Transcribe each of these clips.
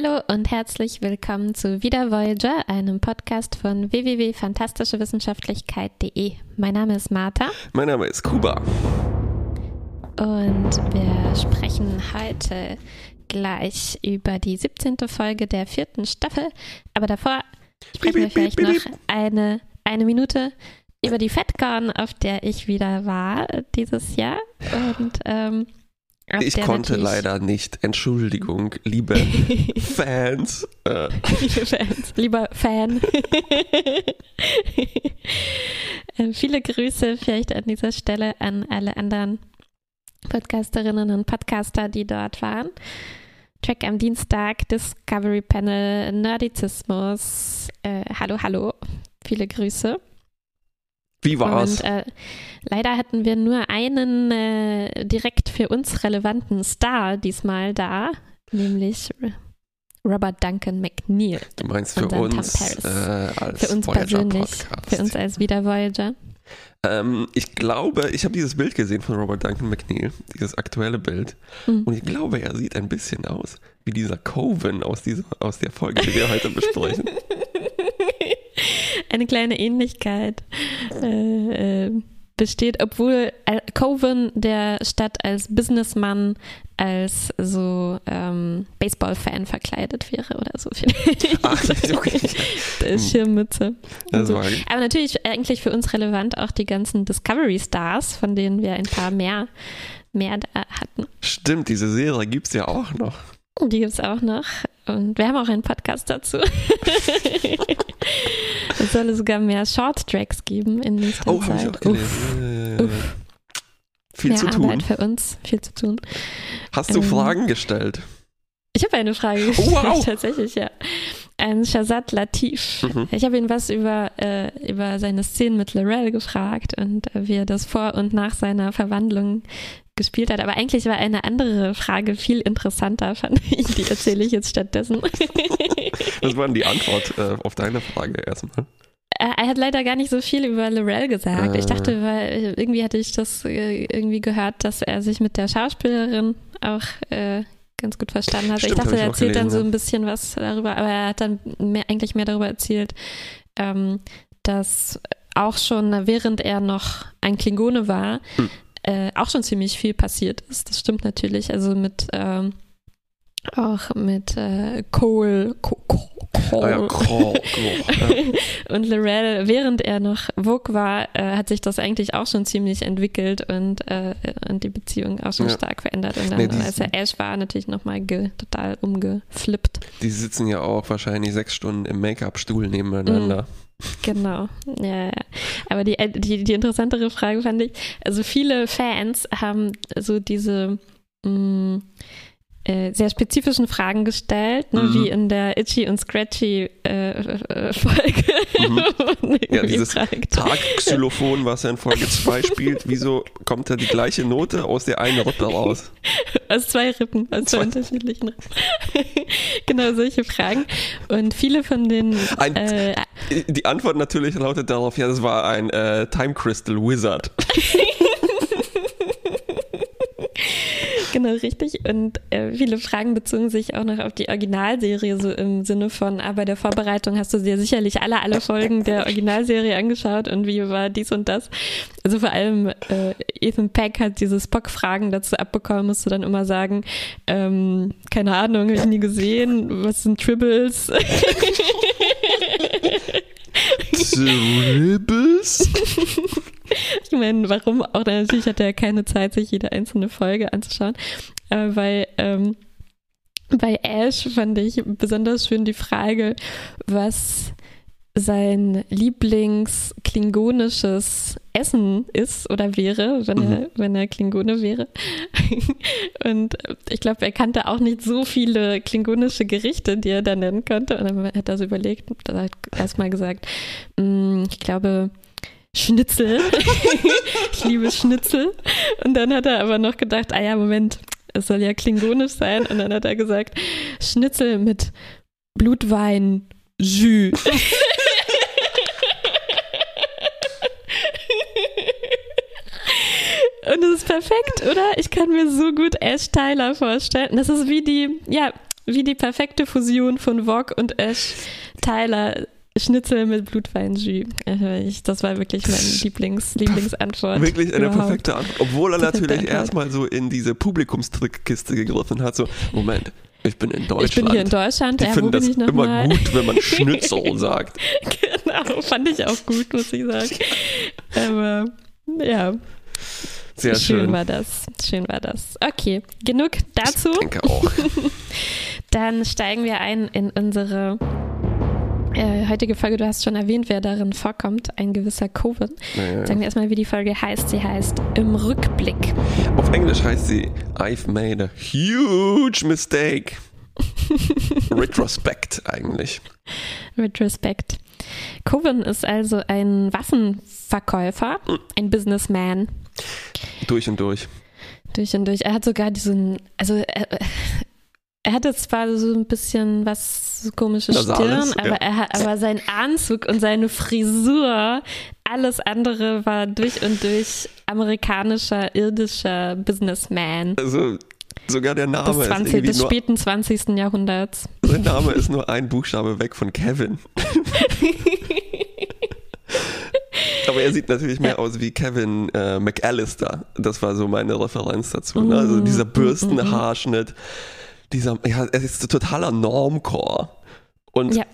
Hallo und herzlich willkommen zu Wieder Voyager, einem Podcast von www.fantastischewissenschaftlichkeit.de. Mein Name ist Martha. Mein Name ist Kuba. Und wir sprechen heute gleich über die 17. Folge der vierten Staffel. Aber davor sprechen wir vielleicht noch eine, eine Minute über die FedCon, auf der ich wieder war dieses Jahr. Und ähm, ich konnte leider nicht. Entschuldigung, liebe Fans. Äh. Liebe Fans, lieber Fan. Äh, viele Grüße vielleicht an dieser Stelle an alle anderen Podcasterinnen und Podcaster, die dort waren. Track am Dienstag, Discovery Panel, Nerdizismus. Äh, hallo, hallo. Viele Grüße. Wie war's? Und äh, leider hatten wir nur einen äh, direkt für uns relevanten Star diesmal da, nämlich Robert Duncan McNeil. Du meinst für uns äh, als Für uns Voyager persönlich, Podcast. für uns als Wieder Voyager. Ähm, ich glaube, ich habe dieses Bild gesehen von Robert Duncan McNeil, dieses aktuelle Bild. Mhm. Und ich glaube, er sieht ein bisschen aus wie dieser Coven aus, dieser, aus der Folge, die wir heute besprechen. eine kleine Ähnlichkeit äh, äh, besteht, obwohl Coven der Stadt als Businessman als so ähm, Baseball-Fan verkleidet wäre oder so. Ach, okay. Der Schirmmütze. So. Aber natürlich eigentlich für uns relevant auch die ganzen Discovery-Stars, von denen wir ein paar mehr, mehr da hatten. Stimmt, diese Serie gibt es ja auch noch. Die gibt es auch noch. Und wir haben auch einen Podcast dazu. es soll sogar mehr Short-Tracks geben in nächster oh, Zeit. Ich auch Uff. Uff. Viel mehr zu tun. Arbeit für uns, viel zu tun. Hast du ähm, Fragen gestellt? Ich habe eine Frage gestellt, oh, wow. tatsächlich, ja. Ein Shazad Latif. Mhm. Ich habe ihn was über, äh, über seine Szenen mit Lorel gefragt und äh, wie er das vor und nach seiner Verwandlung gespielt hat. Aber eigentlich war eine andere Frage viel interessanter, fand ich. Die erzähle ich jetzt stattdessen. Was war denn die Antwort äh, auf deine Frage erstmal? Er hat leider gar nicht so viel über Lorel gesagt. Äh. Ich dachte, weil irgendwie hatte ich das äh, irgendwie gehört, dass er sich mit der Schauspielerin auch äh, ganz gut verstanden hat. Stimmt, ich dachte, er erzählt gelesen, dann so ein bisschen was darüber, aber er hat dann mehr, eigentlich mehr darüber erzählt, ähm, dass auch schon während er noch ein Klingone war, hm äh, auch schon ziemlich viel passiert ist. Das stimmt natürlich. Also mit ähm, auch mit äh, Cole, Cole, Cole. Ah ja, Cole, Cole. und Lorel, während er noch Vogue war, äh, hat sich das eigentlich auch schon ziemlich entwickelt und, äh, und die Beziehung auch schon ja. stark verändert. Und dann, nee, als er Ash war, natürlich nochmal total umgeflippt. Die sitzen ja auch wahrscheinlich sechs Stunden im Make-up-Stuhl nebeneinander. Mm. Genau, ja, ja. Aber die, äh, die, die interessantere Frage fand ich, also viele Fans haben so diese mh, mm, äh, sehr spezifischen Fragen gestellt, ne, mhm. wie in der Itchy und Scratchy äh, äh Folge. Mhm. ja, dieses Tag-Xylophon, was er in Folge 2 spielt, wieso kommt da die gleiche Note aus der einen Rippe raus? Aus zwei Rippen, aus zwei, zwei unterschiedlichen Rippen. genau solche Fragen. Und viele von den. Ein, äh, die Antwort natürlich lautet darauf, ja, das war ein äh, Time Crystal Wizard. Genau, richtig. Und äh, viele Fragen bezogen sich auch noch auf die Originalserie, so im Sinne von, ah, bei der Vorbereitung hast du dir sicherlich alle, alle Folgen der Originalserie angeschaut und wie war dies und das. Also vor allem äh, Ethan Peck hat diese Spock-Fragen dazu abbekommen, musst du dann immer sagen, ähm, keine Ahnung, habe ich nie gesehen, was sind Tribbles? Tribbles? ich meine, warum auch? Natürlich hat er keine Zeit, sich jede einzelne Folge anzuschauen. Aber bei, ähm, bei Ash fand ich besonders schön die Frage, was sein Lieblings-klingonisches Essen ist oder wäre, wenn, mhm. er, wenn er Klingone wäre. Und ich glaube, er kannte auch nicht so viele klingonische Gerichte, die er da nennen konnte. Und dann hat er so überlegt und hat erstmal gesagt, mm, ich glaube, Schnitzel. ich liebe Schnitzel. Und dann hat er aber noch gedacht, ah ja, Moment, es soll ja klingonisch sein. Und dann hat er gesagt, Schnitzel mit Blutwein, Jus. Und das ist perfekt, oder? Ich kann mir so gut Ash Tyler vorstellen. Das ist wie die, ja, wie die perfekte Fusion von Vogue und Ash. Tyler Schnitzel mit Blutweinjus. Äh, das war wirklich meine Lieblings, Lieblingsantwort. Wirklich eine überhaupt. perfekte Antwort. Obwohl er natürlich erstmal so in diese Publikumstrickkiste gegriffen hat. So, Moment, ich bin in Deutschland. Ich bin hier in Deutschland. Die ja, finden das immer mal? gut, wenn man Schnitzel sagt. genau, fand ich auch gut, muss ich sagen. Aber ja. Sehr schön. Schön war das. Schön war das. Okay, genug dazu. Ich denke auch. Dann steigen wir ein in unsere äh, heutige Folge, du hast schon erwähnt, wer darin vorkommt, ein gewisser Coven. Naja. Sagen wir erstmal, wie die Folge heißt. Sie heißt Im Rückblick. Auf Englisch heißt sie I've made a huge mistake. Retrospect eigentlich. Retrospect. Coven ist also ein Waffenverkäufer, hm. ein Businessman. Durch und durch. Durch und durch. Er hat sogar diesen, also er, er hatte zwar so ein bisschen was komische Stirn, aber, ja. er hat, aber sein Anzug und seine Frisur, alles andere war durch und durch amerikanischer, irdischer Businessman. Also sogar der Name des, 20, ist des späten 20. Jahrhunderts. Sein Name ist nur ein Buchstabe weg von Kevin. Aber er sieht natürlich mehr aus wie Kevin äh, McAllister. Das war so meine Referenz dazu. Ne? Also dieser mm, Bürstenhaarschnitt. Mm, mm dieser, ja, er ist totaler Normcore. Und ja.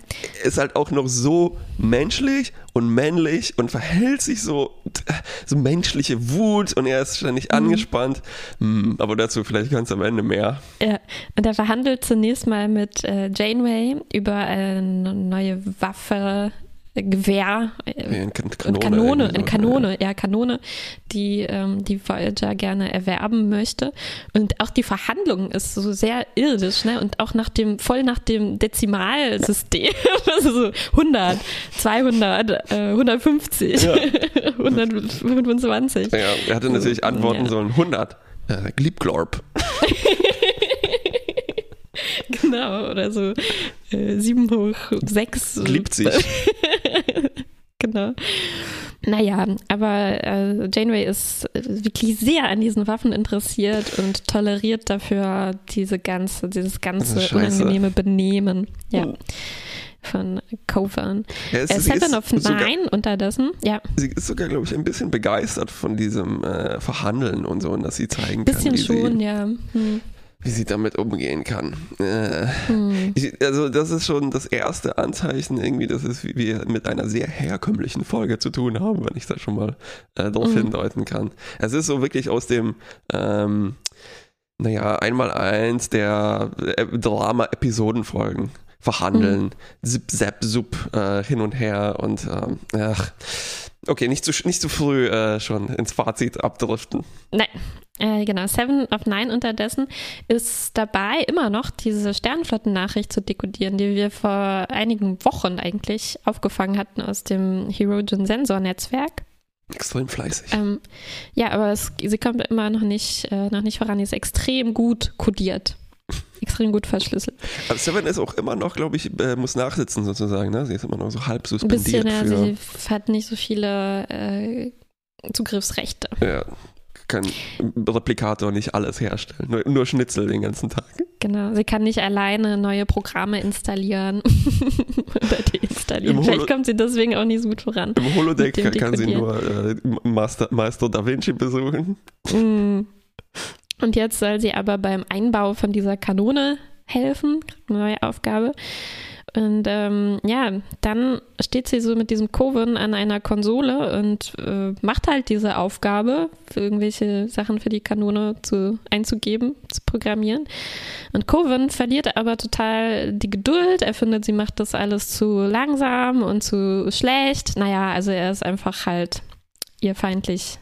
ist halt auch noch so menschlich und männlich und verhält sich so, so menschliche Wut und er ist ständig mhm. angespannt. Hm, aber dazu vielleicht ganz am Ende mehr. Ja, und er verhandelt zunächst mal mit äh, Janeway über eine neue Waffe, Gewehr äh, Kanone, Kanone, eine Kanone, ja, Kanone, die ähm, die Voyager gerne erwerben möchte. Und auch die Verhandlung ist so sehr irdisch, ne? Und auch nach dem, voll nach dem Dezimalsystem. also so 100, 200, äh, 150, ja. 125. Ja, er hatte natürlich antworten ja. sollen 100. Äh, Gliebglorb. genau, oder so äh, 7 hoch 6. Liebt sich. genau. Naja, aber äh, Janeway ist wirklich sehr an diesen Waffen interessiert und toleriert dafür diese ganze, dieses ganze unangenehme Benehmen. Ja. Hm. Von Covan. Ja, äh, Seven of Nine unterdessen, ja. Sie ist sogar, glaube ich, ein bisschen begeistert von diesem äh, Verhandeln und so, und dass sie zeigen bisschen kann. Bisschen schon, sie, ja. Hm wie sie damit umgehen kann. Äh, hm. ich, also das ist schon das erste Anzeichen irgendwie, dass es wir mit einer sehr herkömmlichen Folge zu tun haben, wenn ich da schon mal äh, darauf hm. hindeuten kann. Es ist so wirklich aus dem ähm, naja, einmal eins der äh, Drama-Episodenfolgen verhandeln, mhm. zip, zap, sup, äh, hin und her und ähm, ach, okay, nicht zu, nicht zu früh äh, schon ins Fazit abdriften. Nein, äh, genau, Seven of Nine unterdessen ist dabei, immer noch diese Sternflotten-Nachricht zu dekodieren, die wir vor einigen Wochen eigentlich aufgefangen hatten aus dem Herogen Sensor-Netzwerk. Extrem fleißig. Ähm, ja, aber es, sie kommt immer noch nicht, äh, noch nicht voran. Sie ist extrem gut kodiert. Extrem gut verschlüsselt. Aber Seven ist auch immer noch, glaube ich, äh, muss nachsitzen sozusagen. Ne? Sie ist immer noch so halb suspendiert. Ein bisschen, ja, sie hat nicht so viele äh, Zugriffsrechte. Ja, kann Replikator nicht alles herstellen, nur, nur, Schnitzel den ganzen Tag. Genau, sie kann nicht alleine neue Programme installieren oder deinstallieren. Vielleicht kommt sie deswegen auch nicht so gut voran. Im Holodeck kann sie nur äh, Master, Meister Da Vinci besuchen. Mm. Und jetzt soll sie aber beim Einbau von dieser Kanone helfen, neue Aufgabe. Und ähm, ja, dann steht sie so mit diesem Coven an einer Konsole und äh, macht halt diese Aufgabe, für irgendwelche Sachen für die Kanone zu, einzugeben, zu programmieren. Und Coven verliert aber total die Geduld. Er findet, sie macht das alles zu langsam und zu schlecht. Naja, also er ist einfach halt ihr feindlich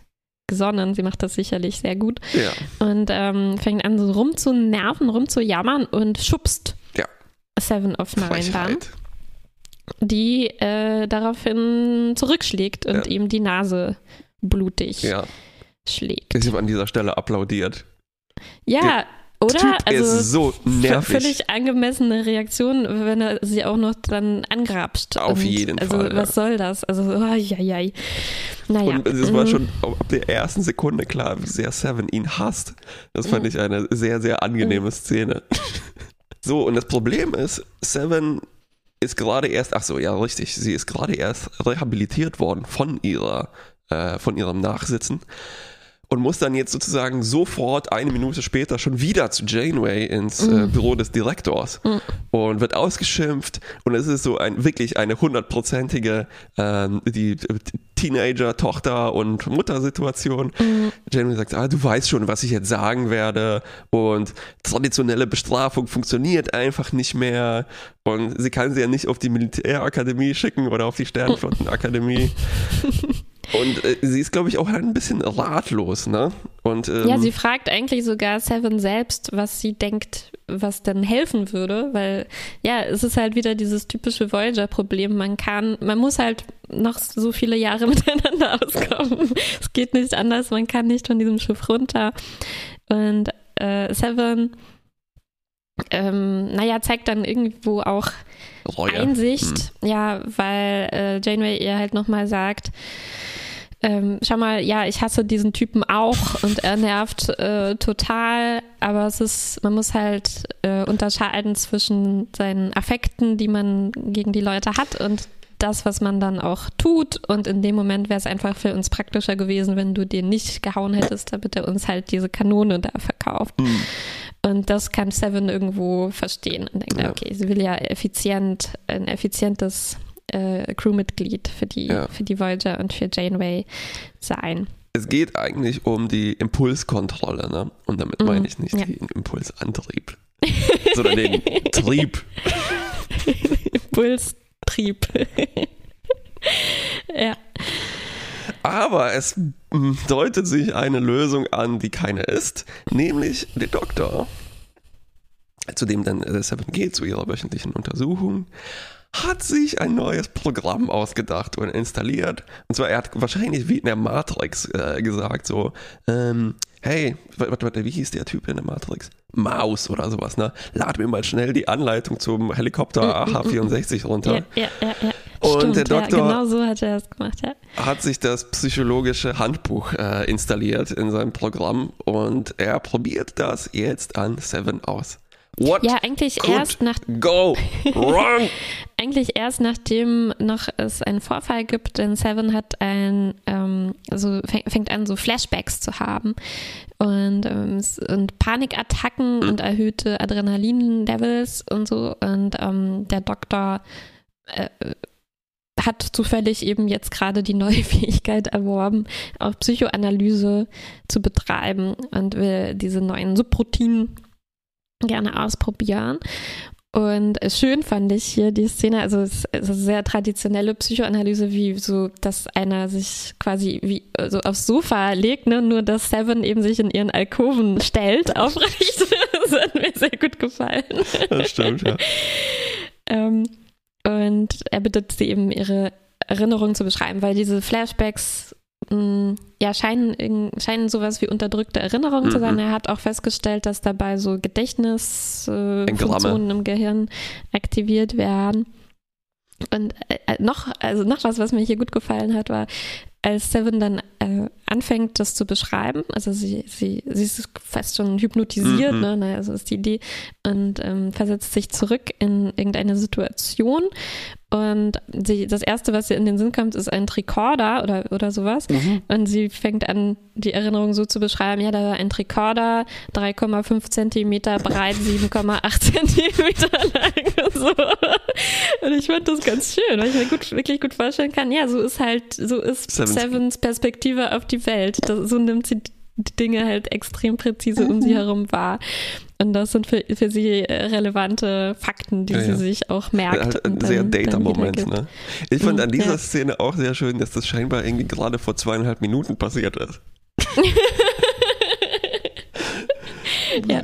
gesonnen. Sie macht das sicherlich sehr gut. Ja. Und ähm, fängt an, so rumzunerven, rumzujammern und schubst Seven of Nine dann, die äh, daraufhin zurückschlägt und ja. ihm die Nase blutig ja. schlägt. Ich habe an dieser Stelle applaudiert. Ja, oder? Typ also ist so nervig. Völlig angemessene Reaktion, wenn er sie auch noch dann angrapscht. Auf jeden also, Fall. Also, was soll das? Also, oh, ja, ja. Naja. Und es war mhm. schon ab der ersten Sekunde klar, wie sehr Seven ihn hasst. Das fand mhm. ich eine sehr, sehr angenehme Szene. So, und das Problem ist, Seven ist gerade erst, ach so, ja, richtig, sie ist gerade erst rehabilitiert worden von ihrer, äh, von ihrem Nachsitzen und muss dann jetzt sozusagen sofort eine Minute später schon wieder zu Janeway ins äh, mhm. Büro des Direktors mm. und wird ausgeschimpft und es ist so ein wirklich eine hundertprozentige ähm, die, die Teenager Tochter und Mutter-Situation. Mm. Janeway sagt, ah, du weißt schon, was ich jetzt sagen werde und traditionelle Bestrafung funktioniert einfach nicht mehr und sie kann sie ja nicht auf die Militärakademie schicken oder auf die Sternflottenakademie. Und äh, sie ist, glaube ich, auch halt ein bisschen ratlos, ne? Und, ähm, ja, sie fragt eigentlich sogar Seven selbst, was sie denkt, was denn helfen würde, weil ja, es ist halt wieder dieses typische Voyager-Problem. Man kann, man muss halt noch so viele Jahre miteinander auskommen. es geht nicht anders, man kann nicht von diesem Schiff runter. Und äh, Seven, ähm, naja, zeigt dann irgendwo auch Reue. Einsicht, hm. ja, weil äh, Janeway ihr halt nochmal sagt, ähm, schau mal, ja, ich hasse diesen Typen auch und er nervt äh, total, aber es ist, man muss halt äh, unterscheiden zwischen seinen Affekten, die man gegen die Leute hat und das, was man dann auch tut. Und in dem Moment wäre es einfach für uns praktischer gewesen, wenn du den nicht gehauen hättest, damit er uns halt diese Kanone da verkauft. Mhm. Und das kann Seven irgendwo verstehen und denkt, ja. okay, sie will ja effizient, ein effizientes äh, Crewmitglied für die, ja. für die Voyager und für Janeway sein. Es geht eigentlich um die Impulskontrolle, ne? Und damit mhm. meine ich nicht ja. den Impulsantrieb, sondern den Trieb. Impulstrieb. ja. Aber es deutet sich eine Lösung an, die keine ist, nämlich der Doktor, zu dem dann Seven geht, zu ihrer wöchentlichen Untersuchung, hat sich ein neues Programm ausgedacht und installiert. Und zwar, er hat wahrscheinlich wie in der Matrix äh, gesagt, so, ähm, hey, warte, warte, wie hieß der Typ in der Matrix? Maus oder sowas, ne? Lad mir mal schnell die Anleitung zum Helikopter AH-64 runter. Ja, ja, ja, ja. Und Stimmt, der Doktor ja, genau so hat er das gemacht, ja. hat sich das psychologische Handbuch äh, installiert in seinem Programm und er probiert das jetzt an Seven aus. What ja, eigentlich erst nach go wrong. eigentlich erst nachdem noch es einen Vorfall gibt, denn Seven hat ein ähm, also fängt an so Flashbacks zu haben und ähm, und Panikattacken mhm. und erhöhte Adrenalin-Levels und so und ähm, der Doktor äh, hat zufällig eben jetzt gerade die neue Fähigkeit erworben, auch Psychoanalyse zu betreiben und will diese neuen Subroutinen gerne ausprobieren. Und schön fand ich hier die Szene, also es ist eine sehr traditionelle Psychoanalyse, wie so, dass einer sich quasi wie so aufs Sofa legt, ne? nur dass Seven eben sich in ihren Alkoven stellt, aufrecht. das hat mir sehr gut gefallen. Das stimmt, ja. ähm, und er bittet sie eben, ihre Erinnerungen zu beschreiben, weil diese Flashbacks ja, scheinen, scheinen sowas wie unterdrückte Erinnerungen mhm. zu sein. Mhm. Er hat auch festgestellt, dass dabei so Gedächtnisfunktionen äh, im Gehirn aktiviert werden. Und äh, äh, noch, also noch was, was mir hier gut gefallen hat, war, als Seven dann äh, anfängt, das zu beschreiben, also sie, sie, sie ist fast schon hypnotisiert, mhm. ne, naja, so ist die Idee, und ähm, versetzt sich zurück in irgendeine Situation und sie, das Erste, was ihr in den Sinn kommt, ist ein Tricorder oder, oder sowas. Mhm. Und sie fängt an, die Erinnerung so zu beschreiben, ja, da war ein Tricorder, 3,5 Zentimeter breit, 7,8 Zentimeter lang und so. Und ich fand das ganz schön, weil ich mir gut, wirklich gut vorstellen kann, ja, so ist halt, so ist Sevens, Sevens Perspektive auf die Welt. Das, so nimmt sie die Dinge halt extrem präzise um sie mhm. herum wahr. Und das sind für, für sie äh, relevante Fakten, die ja, sie sich auch merkt. Halt ein sehr Data-Moment. Ne? Ich fand an mhm, dieser ja. Szene auch sehr schön, dass das scheinbar irgendwie gerade vor zweieinhalb Minuten passiert ist. ja.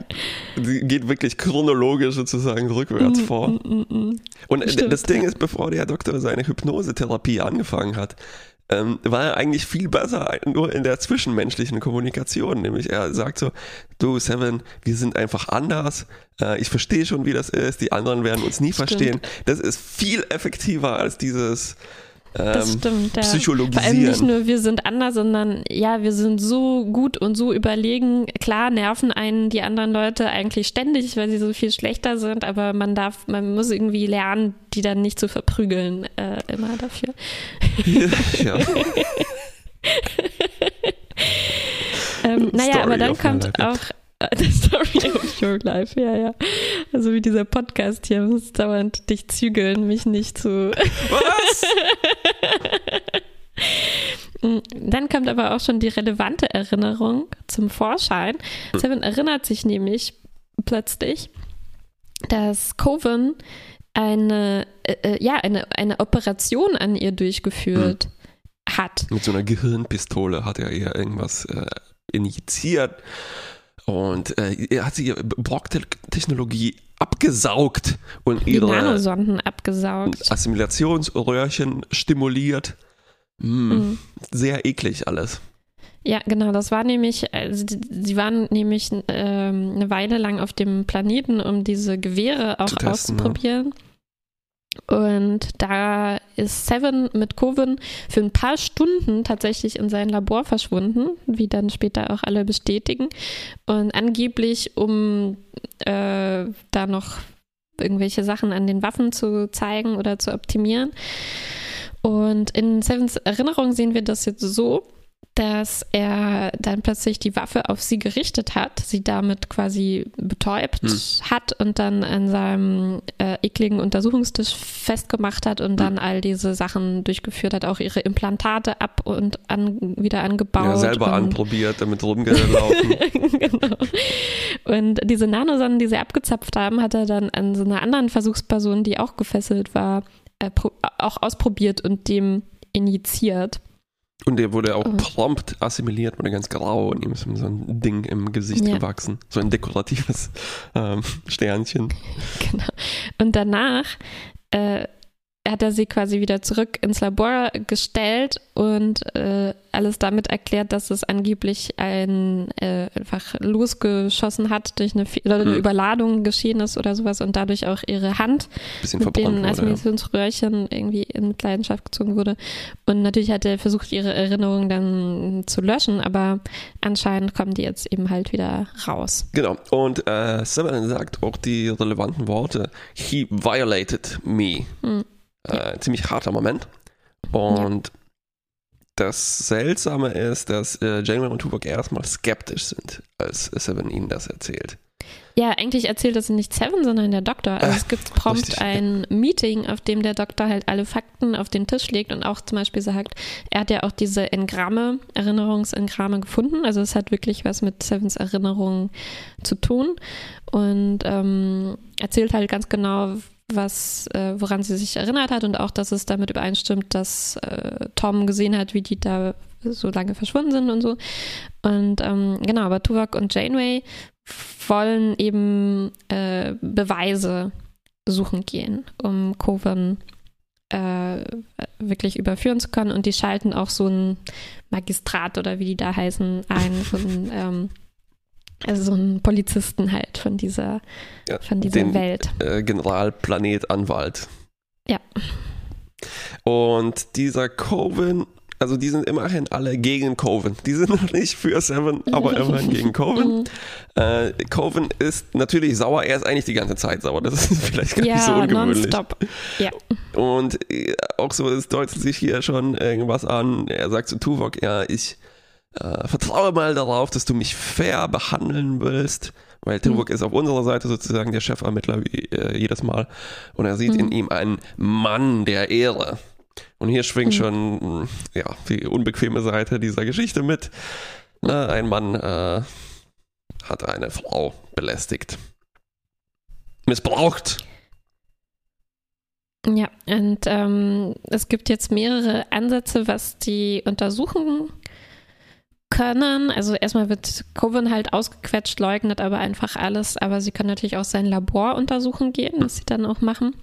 Sie geht wirklich chronologisch sozusagen rückwärts mm, vor. Mm, mm, Und Stimmt, das Ding ist, bevor der Doktor seine Hypnosetherapie angefangen hat, ähm, war er eigentlich viel besser nur in der zwischenmenschlichen Kommunikation. Nämlich er sagt so, du Seven, wir sind einfach anders. Äh, ich verstehe schon, wie das ist. Die anderen werden uns nie Stimmt. verstehen. Das ist viel effektiver als dieses das ähm, stimmt, ja. psychologisieren. Vor allem nicht nur wir sind anders, sondern ja, wir sind so gut und so überlegen. Klar nerven einen die anderen Leute eigentlich ständig, weil sie so viel schlechter sind, aber man darf, man muss irgendwie lernen, die dann nicht zu verprügeln, äh, immer dafür. ja. ähm, naja, aber dann kommt ja. auch The Story of Your Life, ja, ja. Also wie dieser Podcast hier muss dauernd dich zügeln, mich nicht zu. Was? Dann kommt aber auch schon die relevante Erinnerung zum Vorschein. Seven erinnert sich nämlich plötzlich, dass Coven eine, äh, äh, ja, eine, eine Operation an ihr durchgeführt hat. Mit so einer Gehirnpistole hat er ihr irgendwas äh, injiziert und äh, er hat sie ihr Borg-Technologie abgesaugt und Die ihre Nanosonden abgesaugt. Assimilationsröhrchen stimuliert. Mm, Mhm. Sehr eklig alles. Ja, genau, das war nämlich, also sie waren nämlich ähm, eine Weile lang auf dem Planeten, um diese Gewehre auch testen, auszuprobieren. Und da ist Seven mit Coven für ein paar Stunden tatsächlich in sein Labor verschwunden, wie dann später auch alle bestätigen. Und angeblich, um äh, da noch irgendwelche Sachen an den Waffen zu zeigen oder zu optimieren. Und in Sevens Erinnerung sehen wir das jetzt so, dass er dann plötzlich die Waffe auf sie gerichtet hat, sie damit quasi betäubt Hm. hat und dann an seinem äh, ekligen Untersuchungstisch festgemacht hat und dann all diese Sachen durchgeführt hat, auch ihre Implantate ab und an, wieder angebaut. Ja, selber und anprobiert, damit rumgelaufen. genau. Und diese Nanosonnen, die sie abgezapft haben, hat er dann an so einer anderen Versuchsperson, die auch gefesselt war, äh, auch ausprobiert und dem injiziert. Und der wurde auch Oh. prompt assimiliert, wurde ganz grau und ihm ist so ein Ding im Gesicht Ja. gewachsen. So ein dekoratives ähm, Sternchen. Genau. Und danach äh, hat er sie quasi wieder zurück ins Labor gestellt und äh, alles damit erklärt, dass es angeblich ein äh, einfach losgeschossen hat durch eine, oder Hm. Überladung geschehen ist oder sowas und dadurch auch ihre Hand Bisschen mit den wurde. Ja. Assimilationsröhrchen irgendwie in Mitleidenschaft gezogen wurde. Und natürlich hat er versucht, ihre Erinnerungen dann zu löschen, aber anscheinend kommen die jetzt eben halt wieder raus. Genau. Und äh, Seven sagt auch die relevanten Worte. He violated me. Hm. Äh, ziemlich harter Moment. Und das Seltsame ist, dass äh, Janeway und Tuvok erstmal skeptisch sind, als Seven ihnen das erzählt. Ja, eigentlich erzählt das nicht Seven, sondern der Doktor. Also es gibt prompt richtig, ein Meeting, auf dem der Doktor halt alle Fakten auf den Tisch legt und auch zum Beispiel sagt, er hat ja auch diese Engramme, Erinnerungsengramme gefunden. Also es hat wirklich was mit Sevens Erinnerungen zu tun und ähm, erzählt halt ganz genau, was, äh, woran sie sich erinnert hat und auch, dass es damit übereinstimmt, dass äh, Tom gesehen hat, wie die da so lange verschwunden sind und so. Und ähm, genau, aber Tuvok und Janeway wollen eben äh, Beweise suchen gehen, um Coven äh, wirklich überführen zu können. Und die schalten auch so ein Magistrat oder wie die da heißen ein, so ein, ähm, also so einen Polizisten halt von dieser, Ja, von dieser den- Welt. Äh, Generalplanetanwalt. Ja. Und dieser Coven, also die sind immerhin alle gegen Coven. Die sind noch nicht für Seven, aber immerhin gegen Coven. Mhm. Äh, Coven ist natürlich sauer, er ist eigentlich die ganze Zeit sauer. Das ist vielleicht gar nicht so Ja, ungewöhnlich. nonstop. Ja. Und äh, auch so, es deutet sich hier schon irgendwas an. Er sagt zu Tuvok, ja, ich äh, vertraue mal darauf, dass du mich fair behandeln willst. Weil Tuvok ist auf unserer Seite sozusagen der Chefermittler wie äh, jedes Mal. Und er sieht Mhm. in ihm einen Mann der Ehre. Und hier schwingt Mhm. schon ja, die unbequeme Seite dieser Geschichte mit. Äh, ein Mann äh, hat eine Frau belästigt. Missbraucht. Ja, und ähm, es gibt jetzt mehrere Ansätze, was die untersuchen können. Also erstmal wird Coven halt ausgequetscht, leugnet aber einfach alles, aber sie können natürlich auch sein Labor untersuchen gehen, was sie dann auch machen.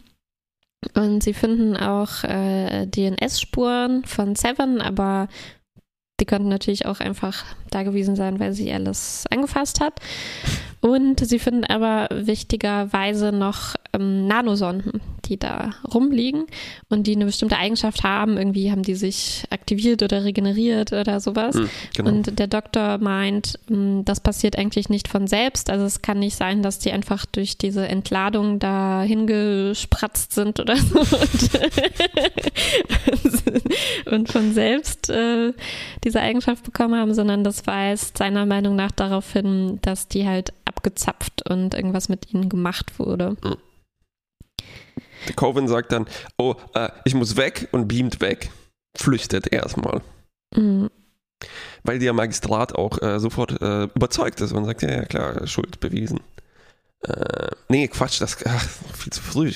Und sie finden auch äh, DNS-Spuren von Seven, aber die könnten natürlich auch einfach da gewesen sein, weil sie alles angefasst hat. Und sie finden aber wichtigerweise noch ähm, Nanosonden, die da rumliegen und die eine bestimmte Eigenschaft haben. Irgendwie haben die sich aktiviert oder regeneriert oder sowas. Mhm, genau. Und der Doktor meint, hm, das passiert eigentlich nicht von selbst. Also es kann nicht sein, dass die einfach durch diese Entladung da hingespratzt sind oder so und, und von selbst äh, diese Eigenschaft bekommen haben, sondern das weist seiner Meinung nach darauf hin, dass die halt abgezapft und irgendwas mit ihnen gemacht wurde. Mhm. Coven sagt dann, oh, äh, ich muss weg und beamt weg. Flüchtet erstmal. Mhm. Weil der Magistrat auch äh, sofort äh, überzeugt ist und sagt, ja, ja klar, Schuld bewiesen. Äh, nee, Quatsch, das ach, viel zu früh.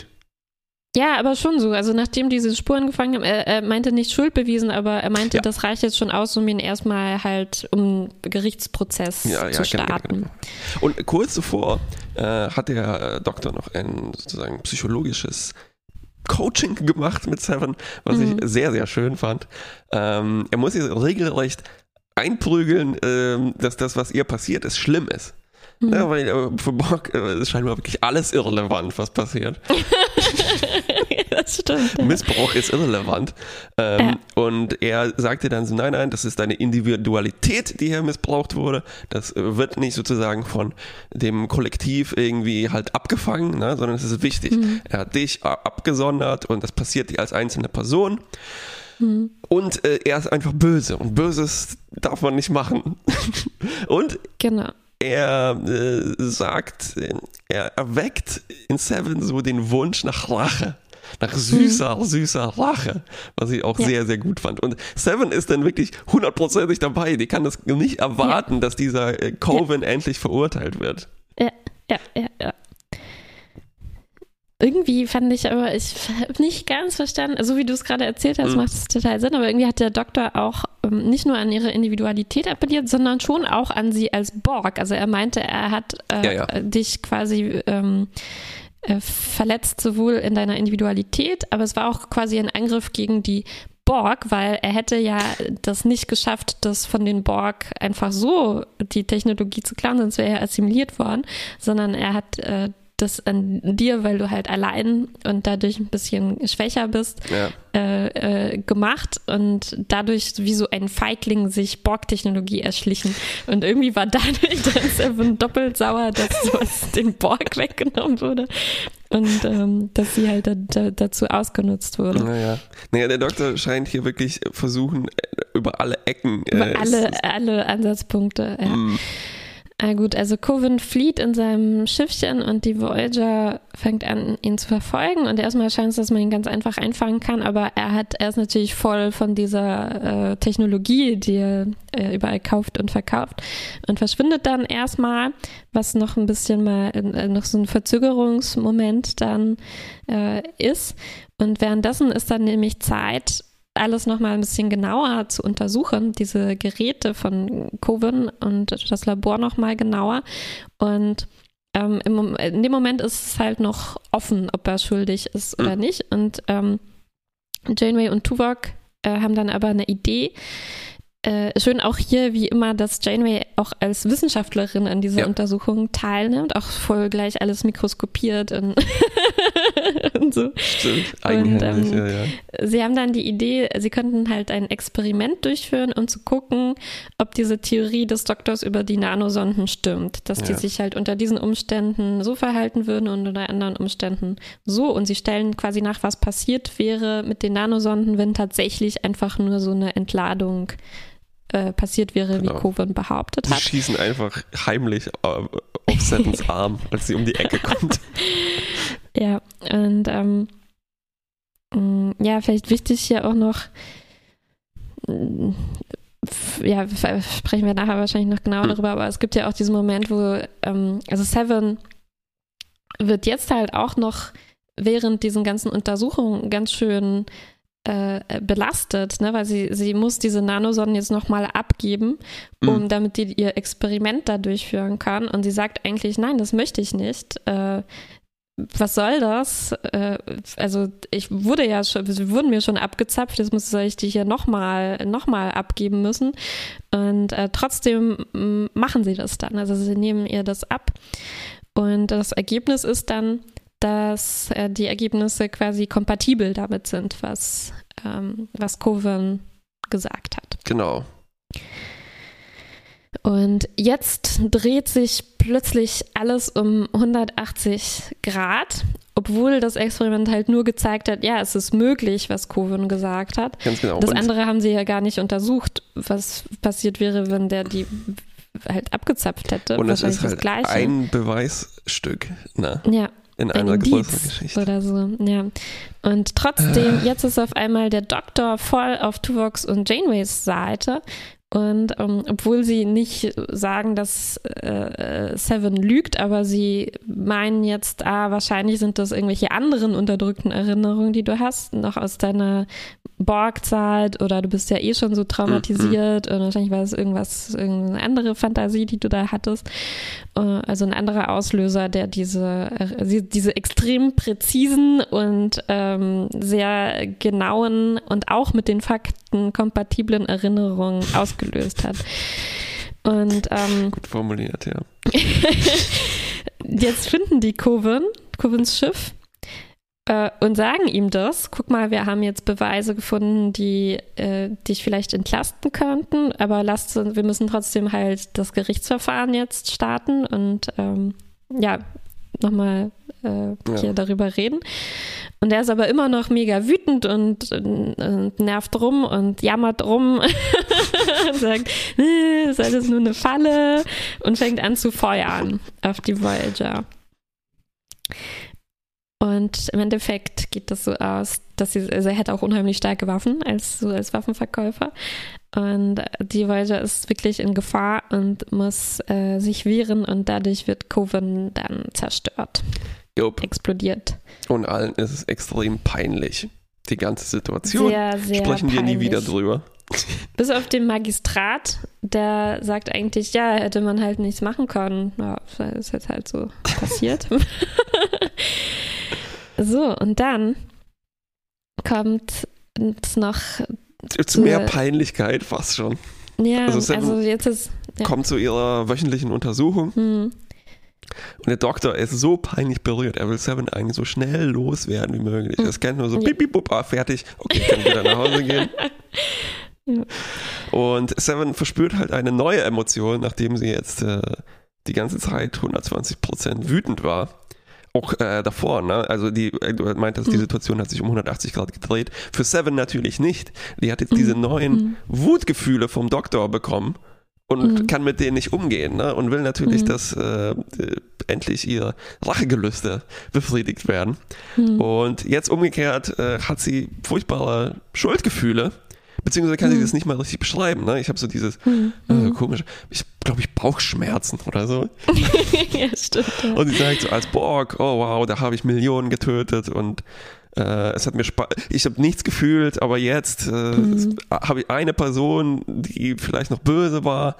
Ja, aber schon so. Also nachdem diese Spuren gefangen haben, er, er meinte nicht Schuld bewiesen, aber er meinte, ja. das reicht jetzt schon aus, um ihn erstmal halt um Gerichtsprozess ja, zu starten. Genau, genau. Und kurz zuvor äh, hat der äh, Doktor noch ein sozusagen psychologisches Coaching gemacht mit Seven, was mhm. ich sehr, sehr schön fand. Ähm, er muss sich regelrecht einprügeln, ähm, dass das, was ihr passiert ist, schlimm ist. Mhm. Ja, weil äh, für Borg äh, ist scheinbar wirklich alles irrelevant, was passiert. das stimmt. Ja. Missbrauch ist irrelevant. Ähm, ja. Und er sagte dann so, nein, nein, das ist deine Individualität, die hier missbraucht wurde. Das äh, wird nicht sozusagen von dem Kollektiv irgendwie halt abgefangen, ne, sondern es ist wichtig. Mhm. Er hat dich abgesondert und das passiert dir als einzelne Person. Mhm. Und äh, er ist einfach böse und Böses darf man nicht machen. und genau er äh, sagt, er erweckt in Seven so den Wunsch nach Rache. Nach süßer, mhm. süßer Rache, was ich auch ja. sehr, sehr gut fand. Und Seven ist dann wirklich hundertprozentig dabei. Die kann das nicht erwarten, ja. dass dieser äh, Coven ja. endlich verurteilt wird. Ja, ja, ja, ja. Irgendwie fand ich aber, ich habe nicht ganz verstanden, so also wie du es gerade erzählt hast, mhm. macht es total Sinn, aber irgendwie hat der Doktor auch ähm, nicht nur an ihre Individualität appelliert, sondern schon auch an sie als Borg. Also er meinte, er hat äh, ja, ja. dich quasi ähm, äh, verletzt, sowohl in deiner Individualität, aber es war auch quasi ein Angriff gegen die Borg, weil er hätte ja das nicht geschafft, das von den Borg einfach so die Technologie zu klauen, sonst wäre er assimiliert worden, sondern er hat äh, das an dir, weil du halt allein und dadurch ein bisschen schwächer bist, ja. äh, äh, gemacht und dadurch wie so ein Feigling sich Borg-Technologie erschlichen. Und irgendwie war dadurch dann Seven doppelt sauer, dass sowas den Borg weggenommen wurde und ähm, dass sie halt da, da, dazu ausgenutzt wurde. Naja. naja, der Doktor scheint hier wirklich versuchen, äh, über alle Ecken. Über äh, alle, alle Ansatzpunkte, ja. Mm. Ah gut, also Coven flieht in seinem Schiffchen und die Voyager fängt an, ihn zu verfolgen. Und erstmal scheint es, dass man ihn ganz einfach einfangen kann, aber er hat, er ist natürlich voll von dieser äh, Technologie, die er äh, überall kauft und verkauft und verschwindet dann erstmal, was noch ein bisschen mal, äh, noch so ein Verzögerungsmoment dann äh, ist. Und währenddessen ist dann nämlich Zeit, alles nochmal ein bisschen genauer zu untersuchen, diese Geräte von Coven und das Labor nochmal genauer. Und ähm, im, in dem Moment ist es halt noch offen, ob er schuldig ist oder mhm. nicht. Und ähm, Janeway und Tuvok äh, haben dann aber eine Idee, äh, schön auch hier, wie immer, dass Janeway auch als Wissenschaftlerin an dieser ja. Untersuchung teilnimmt, auch voll gleich alles mikroskopiert und, und so. Stimmt, und, ähm, ja, ja. Sie haben dann die Idee, sie könnten halt ein Experiment durchführen, um zu gucken, ob diese Theorie des Doktors über die Nanosonden stimmt, dass die sich halt unter diesen Umständen so verhalten würden und unter anderen Umständen so. Und sie stellen quasi nach, was passiert wäre mit den Nanosonden, wenn tatsächlich einfach nur so eine Entladung äh, passiert wäre, genau. wie Coven behauptet hat. Sie schießen einfach heimlich auf Sevens Arm, als sie um die Ecke kommt. ja, und ähm, mm, ja, vielleicht wichtig hier auch noch, mm, ja, sprechen wir nachher wahrscheinlich noch genauer hm. darüber, aber es gibt ja auch diesen Moment, wo, ähm, also Seven wird jetzt halt auch noch während diesen ganzen Untersuchungen ganz schön äh, belastet, ne? weil sie, sie muss diese Nanosonnen jetzt nochmal abgeben, um mhm. damit die ihr Experiment da durchführen kann. Und sie sagt eigentlich, nein, das möchte ich nicht. Äh, was soll das? Äh, also ich wurde ja schon, sie wurden mir schon abgezapft, jetzt muss ich die hier nochmal noch mal abgeben müssen. Und äh, trotzdem machen sie das dann. Also sie nehmen ihr das ab. Und das Ergebnis ist dann, dass äh, die Ergebnisse quasi kompatibel damit sind, was, ähm, was Coven gesagt hat. Genau. Und jetzt dreht sich plötzlich alles um 180 Grad, obwohl das Experiment halt nur gezeigt hat, ja, es ist möglich, was Coven gesagt hat. Ganz genau. Das andere haben sie ja gar nicht untersucht, was passiert wäre, wenn der die halt abgezapft hätte. Und es ist halt ein Beweisstück. Ne? Ja. In einer Geschichte. Oder so, ja. Und trotzdem, jetzt ist auf einmal der Doktor voll auf Tuvox und Janeways Seite und ähm, obwohl sie nicht sagen, dass äh, Seven lügt, aber sie meinen jetzt, ah, wahrscheinlich sind das irgendwelche anderen unterdrückten Erinnerungen, die du hast, noch aus deiner Borg-Zeit oder du bist ja eh schon so traumatisiert mhm. und wahrscheinlich war es irgendwas, irgendeine andere Fantasie, die du da hattest. Äh, also ein anderer Auslöser, der diese, äh, diese extrem präzisen und ähm, sehr genauen und auch mit den Fakten kompatiblen Erinnerungen ausgelöst hat. Und ähm, gut formuliert, ja. jetzt finden die Coven, Covens Schiff äh, und sagen ihm das. Guck mal, wir haben jetzt Beweise gefunden, die äh, dich vielleicht entlasten könnten, aber lasst, wir müssen trotzdem halt das Gerichtsverfahren jetzt starten und ähm, ja, nochmal äh, hier ja. darüber reden. Und er ist aber immer noch mega wütend und, und, und nervt rum und jammert rum und sagt, äh, das ist alles nur eine Falle und fängt an zu feuern auf die Voyager. Und im Endeffekt geht das so aus, dass sie, also er hat auch unheimlich starke Waffen als, so als Waffenverkäufer. Und die Voyager ist wirklich in Gefahr und muss äh, sich wehren und dadurch wird Coven dann zerstört. Jupp. Explodiert. Und allen ist es extrem peinlich. Die ganze Situation. Sehr, sehr Sprechen peinlich. wir nie wieder drüber. Bis auf den Magistrat, der sagt eigentlich, ja, hätte man halt nichts machen können. Ja, das ist jetzt halt so passiert. So, und dann kommt es noch. Zu, mehr Peinlichkeit fast schon. Ja, also, also jetzt ist. Ja. Kommt zu ihrer wöchentlichen Untersuchung. Hm. Und der Doktor ist so peinlich berührt. Er will Seven eigentlich so schnell loswerden wie möglich. Er kennt nur so, ja. bip, bip, ah, fertig. Okay, kann wieder nach Hause gehen. Ja. Und Seven verspürt halt eine neue Emotion, nachdem sie jetzt äh, die ganze Zeit 120% wütend war auch äh, davor, ne? Also die, äh, du meintest, mhm. die Situation hat sich um 180 Grad gedreht. Für Seven natürlich nicht. Die hat jetzt mhm. diese neuen mhm. Wutgefühle vom Doktor bekommen und mhm. kann mit denen nicht umgehen, ne? Und will natürlich, mhm. dass äh, endlich ihre Rachegelüste befriedigt werden. Mhm. Und jetzt umgekehrt äh, hat sie furchtbare Schuldgefühle Beziehungsweise kann hm. ich das nicht mal richtig beschreiben. Ne? Ich habe so dieses hm. äh, komische, ich glaube ich Bauchschmerzen oder so. ja, stimmt. Ja. Und sie sagt so als Borg, oh wow, da habe ich Millionen getötet und äh, es hat mir Spaß, ich habe nichts gefühlt, aber jetzt äh, hm. habe ich eine Person, die vielleicht noch böse war.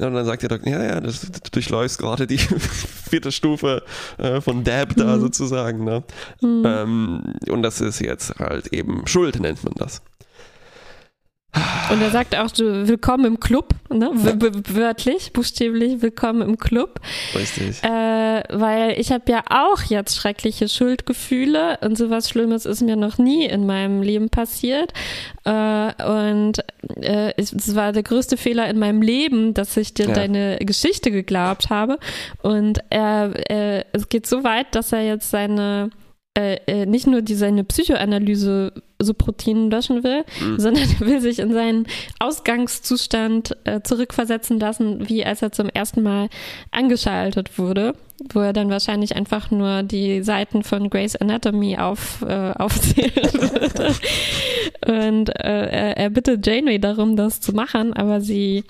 Und dann sagt der Doktor, ja, ja, das, du durchläufst gerade die vierte Stufe äh, von Dab da mhm. sozusagen. Ne? Mhm. Ähm, und das ist jetzt halt eben Schuld, nennt man das. Und er sagt auch, du, willkommen im Club, ne? wörtlich, buchstäblich, willkommen im Club. Richtig. Äh, weil ich habe ja auch jetzt schreckliche Schuldgefühle und sowas Schlimmes ist mir noch nie in meinem Leben passiert. Äh, und äh, es war der größte Fehler in meinem Leben, dass ich dir ja. deine Geschichte geglaubt habe. Und er, äh, es geht so weit, dass er jetzt seine äh, äh, nicht nur die, seine Psychoanalyse so Protein löschen will, mhm. sondern will sich in seinen Ausgangszustand äh, zurückversetzen lassen, wie als er zum ersten Mal angeschaltet wurde, wo er dann wahrscheinlich einfach nur die Seiten von Grey's Anatomy auf, äh, aufzählen würde. Und äh, er, er bittet Janeway darum, das zu machen, aber sie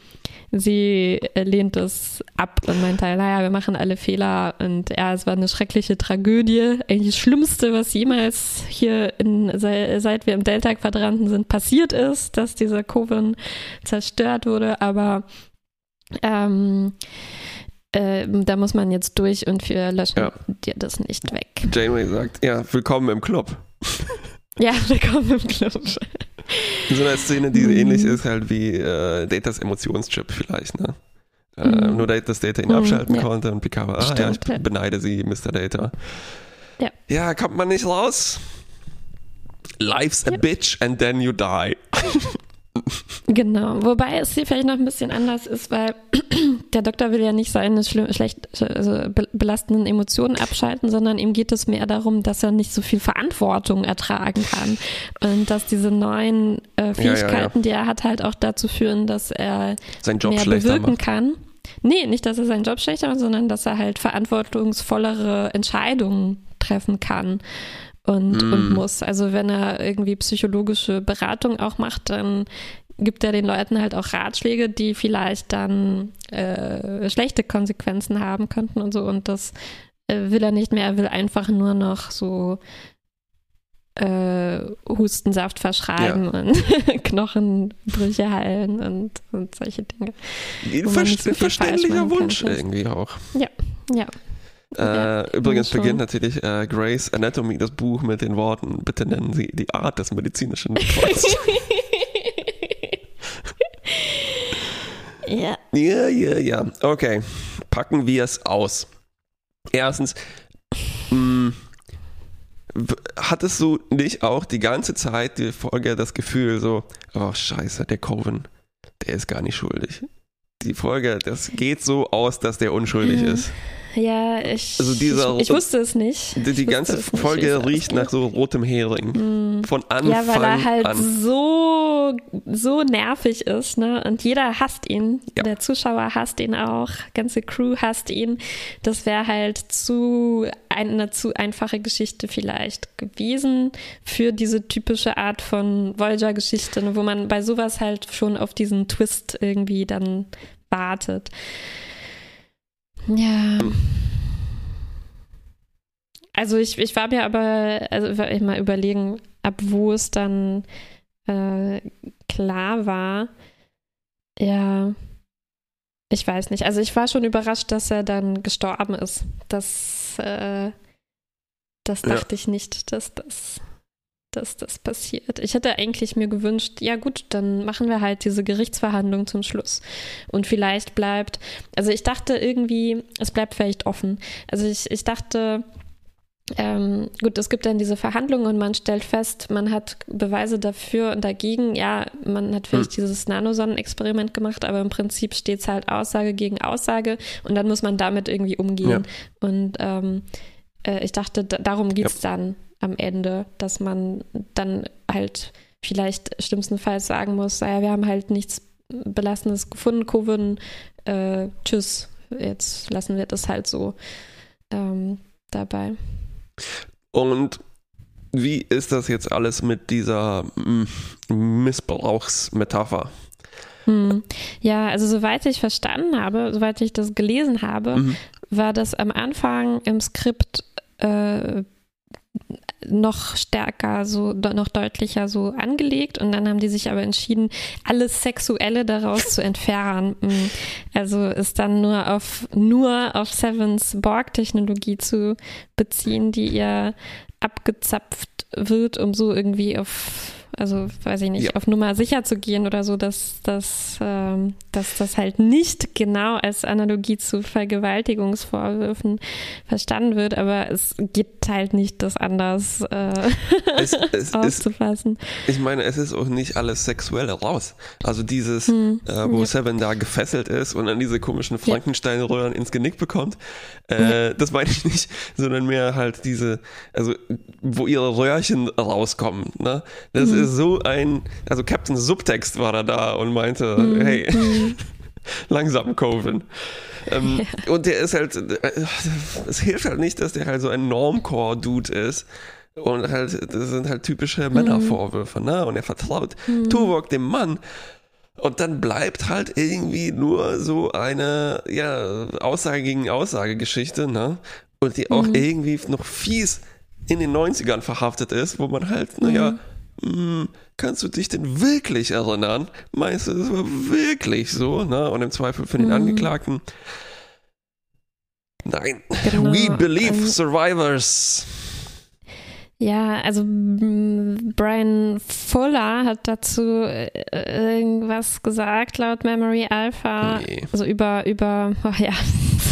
sie lehnt es ab und meint halt, naja, wir machen alle Fehler und ja, es war eine schreckliche Tragödie. Eigentlich das Schlimmste, was jemals hier in, seit wir im Delta-Quadranten sind, passiert ist, dass dieser Coven zerstört wurde, aber ähm, äh, da muss man jetzt durch und wir löschen ja. dir das nicht weg. Janeway sagt, ja, willkommen im Club. ja, willkommen im Club. In so einer Szene, die mhm. ähnlich ist halt wie äh, Datas Emotionschip vielleicht, ne? Äh, mhm. Nur dass Data ihn mhm, abschalten ja. konnte und Picard war, ah Stimmt, ja, ich beneide sie, Mr. Data. Ja. Ja, kommt man nicht raus. Life's a bitch and then you die. Genau, wobei es hier vielleicht noch ein bisschen anders ist, weil der Doktor will ja nicht seine schlecht, also belastenden Emotionen abschalten, sondern ihm geht es mehr darum, dass er nicht so viel Verantwortung ertragen kann und dass diese neuen äh, Fähigkeiten, ja, ja, ja. die er hat, halt auch dazu führen, dass er mehr bewirken macht. kann. Nee, nicht, dass er seinen Job schlechter macht, sondern dass er halt verantwortungsvollere Entscheidungen treffen kann und, mm. und muss. Also wenn er irgendwie psychologische Beratung auch macht, dann gibt er den Leuten halt auch Ratschläge, die vielleicht dann äh, schlechte Konsequenzen haben könnten und so. Und das äh, will er nicht mehr. Er will einfach nur noch so äh, Hustensaft verschreiben ja. und Knochenbrüche heilen und, und solche Dinge. Ein so verständlicher Wunsch kann. irgendwie auch. Ja, ja. Äh, übrigens beginnt natürlich äh, Grace Anatomy das Buch mit den Worten, bitte nennen Sie die Art des medizinischen Notfalls. ja. Ja, ja, ja. Okay, packen wir es aus. Erstens, mh, mm, hattest du nicht auch die ganze Zeit die Folge das Gefühl so, oh scheiße, der Coven, der ist gar nicht schuldig. Die Folge, das geht so aus, dass der unschuldig mhm. ist. Ja, ich, also dieser, ich, ich, wusste es nicht. Die, die ganze Folge riecht nach so rotem Hering. Mm. Von Anfang an. Ja, weil er halt an. so, so nervig ist, ne? Und jeder hasst ihn. Ja. Der Zuschauer hasst ihn auch. Ganze Crew hasst ihn. Das wäre halt zu eine zu einfache Geschichte vielleicht gewesen für diese typische Art von Voyager-Geschichte, ne? wo man bei sowas halt schon auf diesen Twist irgendwie dann wartet. Ja. Also ich, ich war mir aber, also ich mal überlegen, ab wo es dann äh, klar war, ja, ich weiß nicht. Also ich war schon überrascht, dass er dann gestorben ist. Das, äh, das dachte ja. ich nicht, dass das dass das passiert. Ich hätte eigentlich mir gewünscht, ja gut, dann machen wir halt diese Gerichtsverhandlung zum Schluss. Und vielleicht bleibt, also ich dachte irgendwie, es bleibt vielleicht offen. Also ich, ich dachte, ähm, gut, es gibt dann diese Verhandlungen und man stellt fest, man hat Beweise dafür und dagegen. Ja, man hat vielleicht hm. dieses Nanosonnenexperiment gemacht, aber im Prinzip steht es halt Aussage gegen Aussage und dann muss man damit irgendwie umgehen. Ja. Und ähm, äh, ich dachte, darum geht es ja. dann am Ende, dass man dann halt vielleicht schlimmstenfalls sagen muss, naja, wir haben halt nichts Belastendes gefunden, Covid, äh, tschüss, jetzt lassen wir das halt so ähm, dabei. Und wie ist das jetzt alles mit dieser mm, Missbrauchsmetapher? Hm. Ja, also soweit ich verstanden habe, soweit ich das gelesen habe, mhm. war das am Anfang im Skript äh, noch stärker, so noch deutlicher so angelegt und dann haben die sich aber entschieden, alles Sexuelle daraus zu entfernen. Mm. Also ist dann nur auf nur auf Sevens Borg-Technologie zu beziehen, die ihr abgezapft wird, um so irgendwie auf also weiß ich nicht, ja. auf Nummer sicher zu gehen oder so, dass, dass, ähm, dass das halt nicht genau als Analogie zu Vergewaltigungsvorwürfen verstanden wird, aber es gibt halt nicht das anders äh, es, es aufzufassen. Ist, ich meine, es ist auch nicht alles sexuell raus. Also dieses, hm, äh, wo ja. Seven da gefesselt ist und dann diese komischen Frankenstein-Röhren ins Genick bekommt, äh, das meine ich nicht, sondern mehr halt diese, also wo ihre Röhrchen rauskommen. Ne? Das mhm. ist so ein, also Captain Subtext war da da und meinte, mhm. hey, mhm. langsam Coven. Ähm, ja. Und der ist halt, äh, es hilft halt nicht, dass der halt so ein Normcore-Dude ist. Und halt, das sind halt typische Männervorwürfe, ne? Und er vertraut mhm. Tuvok dem Mann. Und dann bleibt halt irgendwie nur so eine, ja, Aussage gegen Aussage-Geschichte, ne? Und die auch mhm. irgendwie noch fies in den 90ern verhaftet ist, wo man halt, naja, mhm hm, kannst du dich denn wirklich erinnern? Meinst du, das war wirklich so? Ne? Und im Zweifel für den mhm. Angeklagten. Nein, genau. we believe survivors. Ja, also Brian Fuller hat dazu äh, irgendwas gesagt laut Memory Alpha, nee. also über über oh ja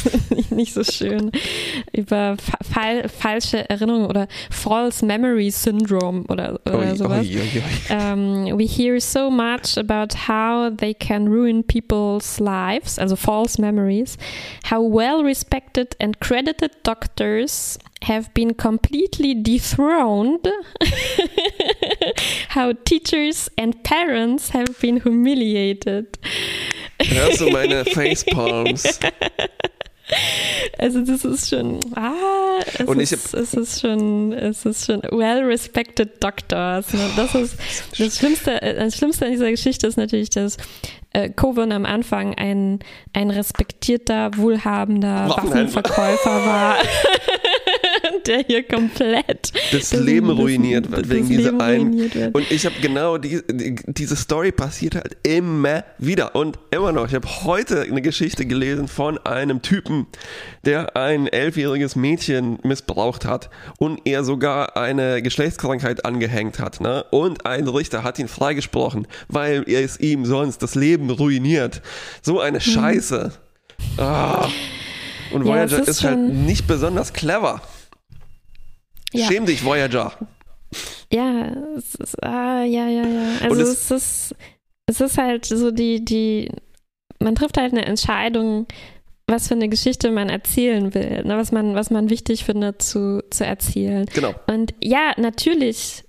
nicht so schön über fa falsche Erinnerungen oder False Memory Syndrome oder, oder oi, sowas. Oi, oi, um, we hear so much about how they can ruin people's lives, also false memories, how well respected and credited doctors have been completely dethroned, how teachers and parents have been humiliated. Hörst du meine Facepalms? Also das ist schon, ah, es, und ich ist, es ist schon, es ist schon well-respected Doctors. Ne? Das ist das Schlimmste, das Schlimmste an dieser Geschichte ist natürlich, dass äh, Coven am Anfang ein, ein respektierter, wohlhabender Waffenverkäufer war. der hier komplett das, Leben ruiniert wird wegen dieser einen. Und ich habe genau die, die, diese Story passiert halt immer wieder und immer noch. Ich habe heute eine Geschichte gelesen von einem Typen, der ein elfjähriges Mädchen missbraucht hat und er sogar eine Geschlechtskrankheit angehängt hat. Ne? Und ein Richter hat ihn freigesprochen, weil er es ihm sonst das Leben ruiniert. So eine mhm. Scheiße. Mhm. Ah. Und Voyager ja, ist, ist halt nicht besonders clever. Ja. Schäm dich, Voyager. Ja, es ist, ah, ja, ja, ja. Also es, es, ist, es ist halt so die, die, man trifft halt eine Entscheidung, was für eine Geschichte man erzählen will, ne, was man, was man wichtig findet zu, zu erzählen. Genau. Und ja, natürlich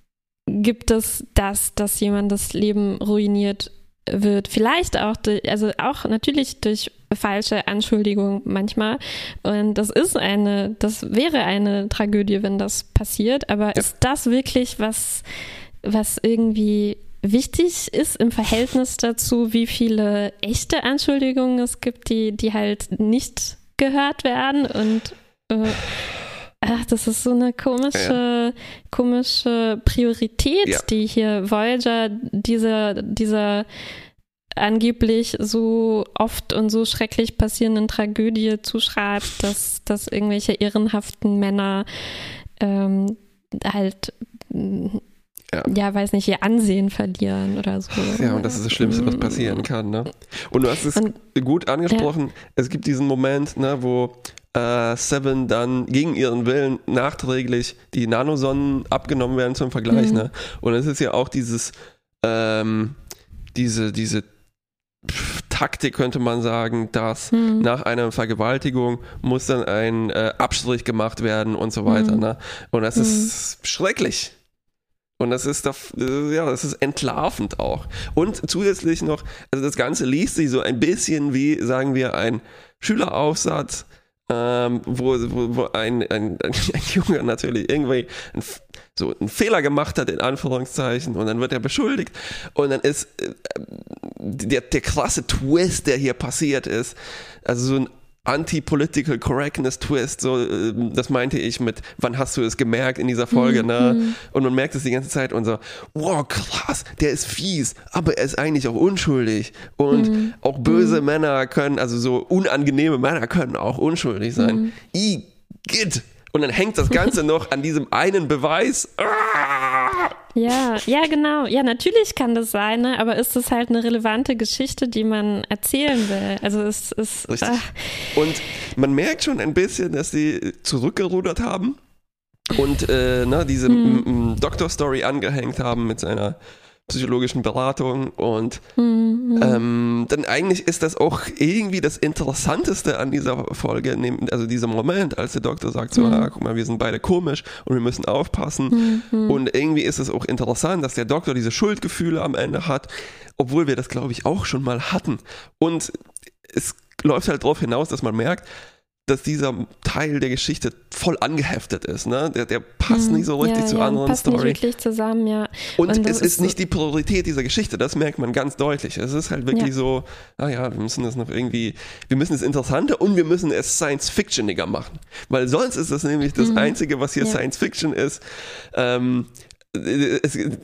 gibt es das, dass jemand das Leben ruiniert wird. Vielleicht auch durch, also auch natürlich durch falsche Anschuldigungen manchmal. Und das ist eine, das wäre eine Tragödie, wenn das passiert. Aber ja. ist das wirklich was, was irgendwie wichtig ist im Verhältnis dazu, wie viele echte Anschuldigungen es gibt, die, die halt nicht gehört werden und äh, Ach, das ist so eine komische, ja. komische Priorität, ja. die hier Voyager dieser, dieser angeblich so oft und so schrecklich passierenden Tragödie zuschreibt, dass, dass irgendwelche ehrenhaften Männer ähm, halt ja. ja. weiß nicht, ihr Ansehen verlieren oder so. Ja, und das ist das Schlimmste, was passieren kann. Ne? Und du hast es und, gut angesprochen, ja. es gibt diesen Moment, ne, wo äh, Seven dann gegen ihren Willen nachträglich die Nanosonnen abgenommen werden zum Vergleich. Mhm. Ne? Und es ist ja auch dieses, ähm, diese, diese Taktik könnte man sagen, dass mhm. nach einer Vergewaltigung muss dann ein äh, Abstrich gemacht werden und so weiter. Mhm. Ne? Und das ist hm. schrecklich. Und das ist, ja, das ist entlarvend auch. Und zusätzlich noch, also das Ganze liest sich so ein bisschen wie, sagen wir, ein Schüleraufsatz, ähm, wo, wo, wo ein, ein, ein, Junge natürlich irgendwie ein, so einen Fehler gemacht hat, in Anführungszeichen, und dann wird er beschuldigt. Und dann ist äh, der, der krasse Twist, der hier passiert ist, also so ein Anti-Political Correctness Twist, so, ähm, das meinte ich mit, wann hast du es gemerkt in dieser Folge, mhm. ne? Mhm. Und man merkt es die ganze Zeit und so, wow, krass, der ist fies, aber er ist eigentlich auch unschuldig. Und mhm. auch böse mhm. Männer können, also so unangenehme Männer können auch unschuldig sein. Mhm. Igitt! Und dann hängt das Ganze noch an diesem einen Beweis. Ah! Ja, ja, genau. Ja, natürlich kann das sein, ne? aber ist das halt eine relevante Geschichte, die man erzählen will? Also es ist. Ach. Und man merkt schon ein bisschen, dass sie zurückgerudert haben und äh, ne, diese hm. Doktor-Story angehängt haben mit seiner psychologischen Beratung und mhm. ähm, dann eigentlich ist das auch irgendwie das Interessanteste an dieser Folge, also dieser Moment, als der Doktor sagt so, mhm. ah, guck mal, wir sind beide komisch und wir müssen aufpassen mhm. und irgendwie ist es auch interessant, dass der Doktor diese Schuldgefühle am Ende hat, obwohl wir das glaube ich auch schon mal hatten und es läuft halt darauf hinaus, dass man merkt, dass dieser Teil der Geschichte voll angeheftet ist. Ne? Der, der passt hm, nicht so richtig ja, zur ja, anderen passt Story. Nicht wirklich zusammen, ja. Und, Und es ist, ist nicht die Priorität dieser Geschichte, das merkt man ganz deutlich. Es ist halt wirklich ja. so, naja, ah wir müssen das noch irgendwie, wir müssen es interessanter und wir müssen es Science-Fictioniger machen. Weil sonst ist das nämlich das mhm. Einzige, was hier Science-Fiction ist. Ähm,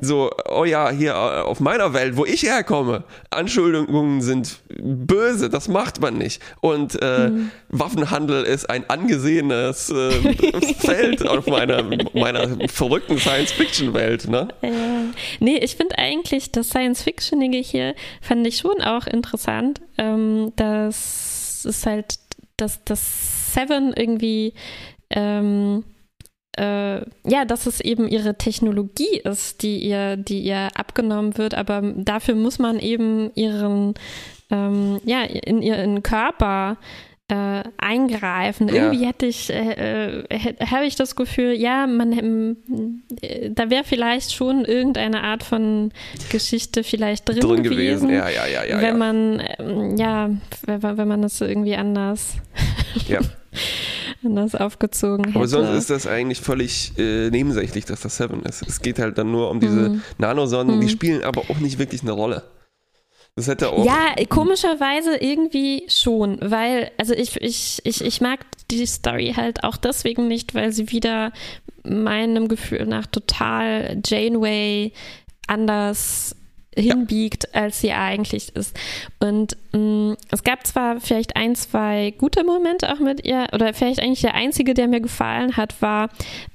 so, oh ja, hier auf meiner Welt, wo ich herkomme, Anschuldigungen sind böse, das macht man nicht. Und äh, mhm. Waffenhandel ist ein angesehenes äh, Feld auf meiner, meiner verrückten Science-Fiction-Welt. Ne? Äh, nee, ich finde eigentlich das Science-Fictionige hier, fand ich schon auch interessant. Ähm, das ist halt, dass das Seven irgendwie ähm, äh, ja, dass es eben ihre Technologie ist, die ihr, die ihr abgenommen wird, aber dafür muss man eben ihren, ähm, ja, in ihren Körper äh, eingreifen. Ja. Irgendwie hätte ich, äh, äh habe ich das Gefühl, ja, man, äh, da wäre vielleicht schon irgendeine Art von Geschichte vielleicht drin, drin gewesen, gewesen. Ja, ja, ja, ja, wenn man, ähm, ja, wenn man das irgendwie anders. Ja. anders aufgezogen hätte. Aber sonst ist das eigentlich völlig äh, nebensächlich, dass das Seven ist. Es geht halt dann nur um diese mhm. Nanosonnen, mhm. die spielen aber auch nicht wirklich eine Rolle. Das hätte auch. Ja, komischerweise irgendwie schon, weil, also ich, ich, ich, ich mag die Story halt auch deswegen nicht, weil sie wieder meinem Gefühl nach total Janeway anders hinbiegt, ja. als sie eigentlich ist. Und mh, mm, es gab zwar vielleicht ein, zwei gute Momente auch mit ihr, oder vielleicht eigentlich der einzige, der mir gefallen hat, war,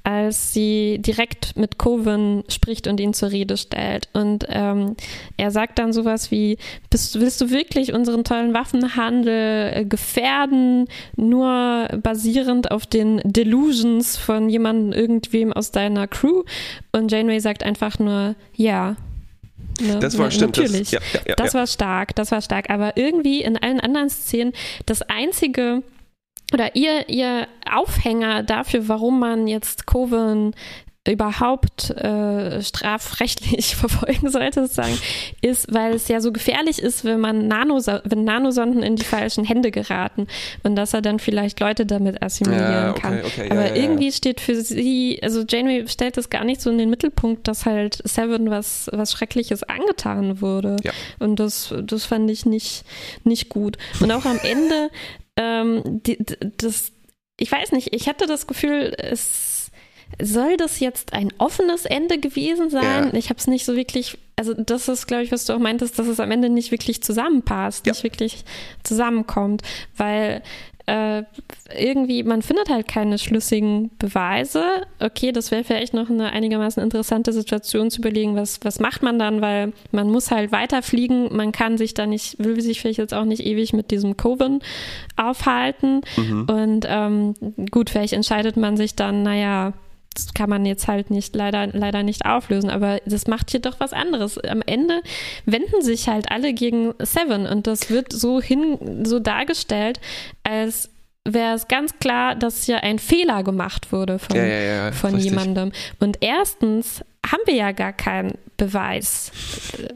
als sie direkt mit Coven spricht und ihn zur Rede stellt. Und ähm, er sagt dann sowas wie, bist, willst du wirklich unseren tollen Waffenhandel äh, gefährden, nur basierend auf den Delusions von jemandem, irgendwem aus deiner Crew? Und Janeway sagt einfach nur, ja. Ne? Das war stimmt. Natürlich. Das, ja, ja, ja, das war stark, das war stark. Aber irgendwie in allen anderen Szenen das einzige oder ihr, ihr Aufhänger dafür, warum man jetzt Coven überhaupt äh, strafrechtlich verfolgen sollte, sozusagen, ist, weil es ja so gefährlich ist, wenn man Nanos wenn Nanosonden in die falschen Hände geraten und dass er dann vielleicht Leute damit assimilieren ja, okay, kann. Okay, Aber ja, ja, irgendwie steht für sie, also Janeway stellt das gar nicht so in den Mittelpunkt, dass halt Seven was, was Schreckliches angetan wurde. Und das, das fand ich nicht, nicht gut. Und auch am Ende, ähm, die, das, ich weiß nicht, ich hatte das Gefühl, es soll das jetzt ein offenes Ende gewesen sein? Ja. Ich habe es nicht so wirklich, also das ist, glaube ich, was du auch meintest, dass es am Ende nicht wirklich zusammenpasst, ja. nicht wirklich zusammenkommt, weil äh, irgendwie, man findet halt keine schlüssigen Beweise. Okay, das wäre vielleicht noch eine einigermaßen interessante Situation zu überlegen, was, was macht man dann, weil man muss halt weiterfliegen, man kann sich da nicht, will sich vielleicht jetzt auch nicht ewig mit diesem Coven aufhalten. Mhm. Und ähm, gut, vielleicht entscheidet man sich dann, naja, kann man jetzt halt nicht leider, leider nicht auflösen, aber das macht hier doch was anderes. Am Ende wenden sich halt alle gegen Seven und das wird so hin, so dargestellt, als wäre es ganz klar, dass hier ein Fehler gemacht wurde von, ja, ja, ja, von jemandem. Und erstens haben wir ja gar keinen Beweis.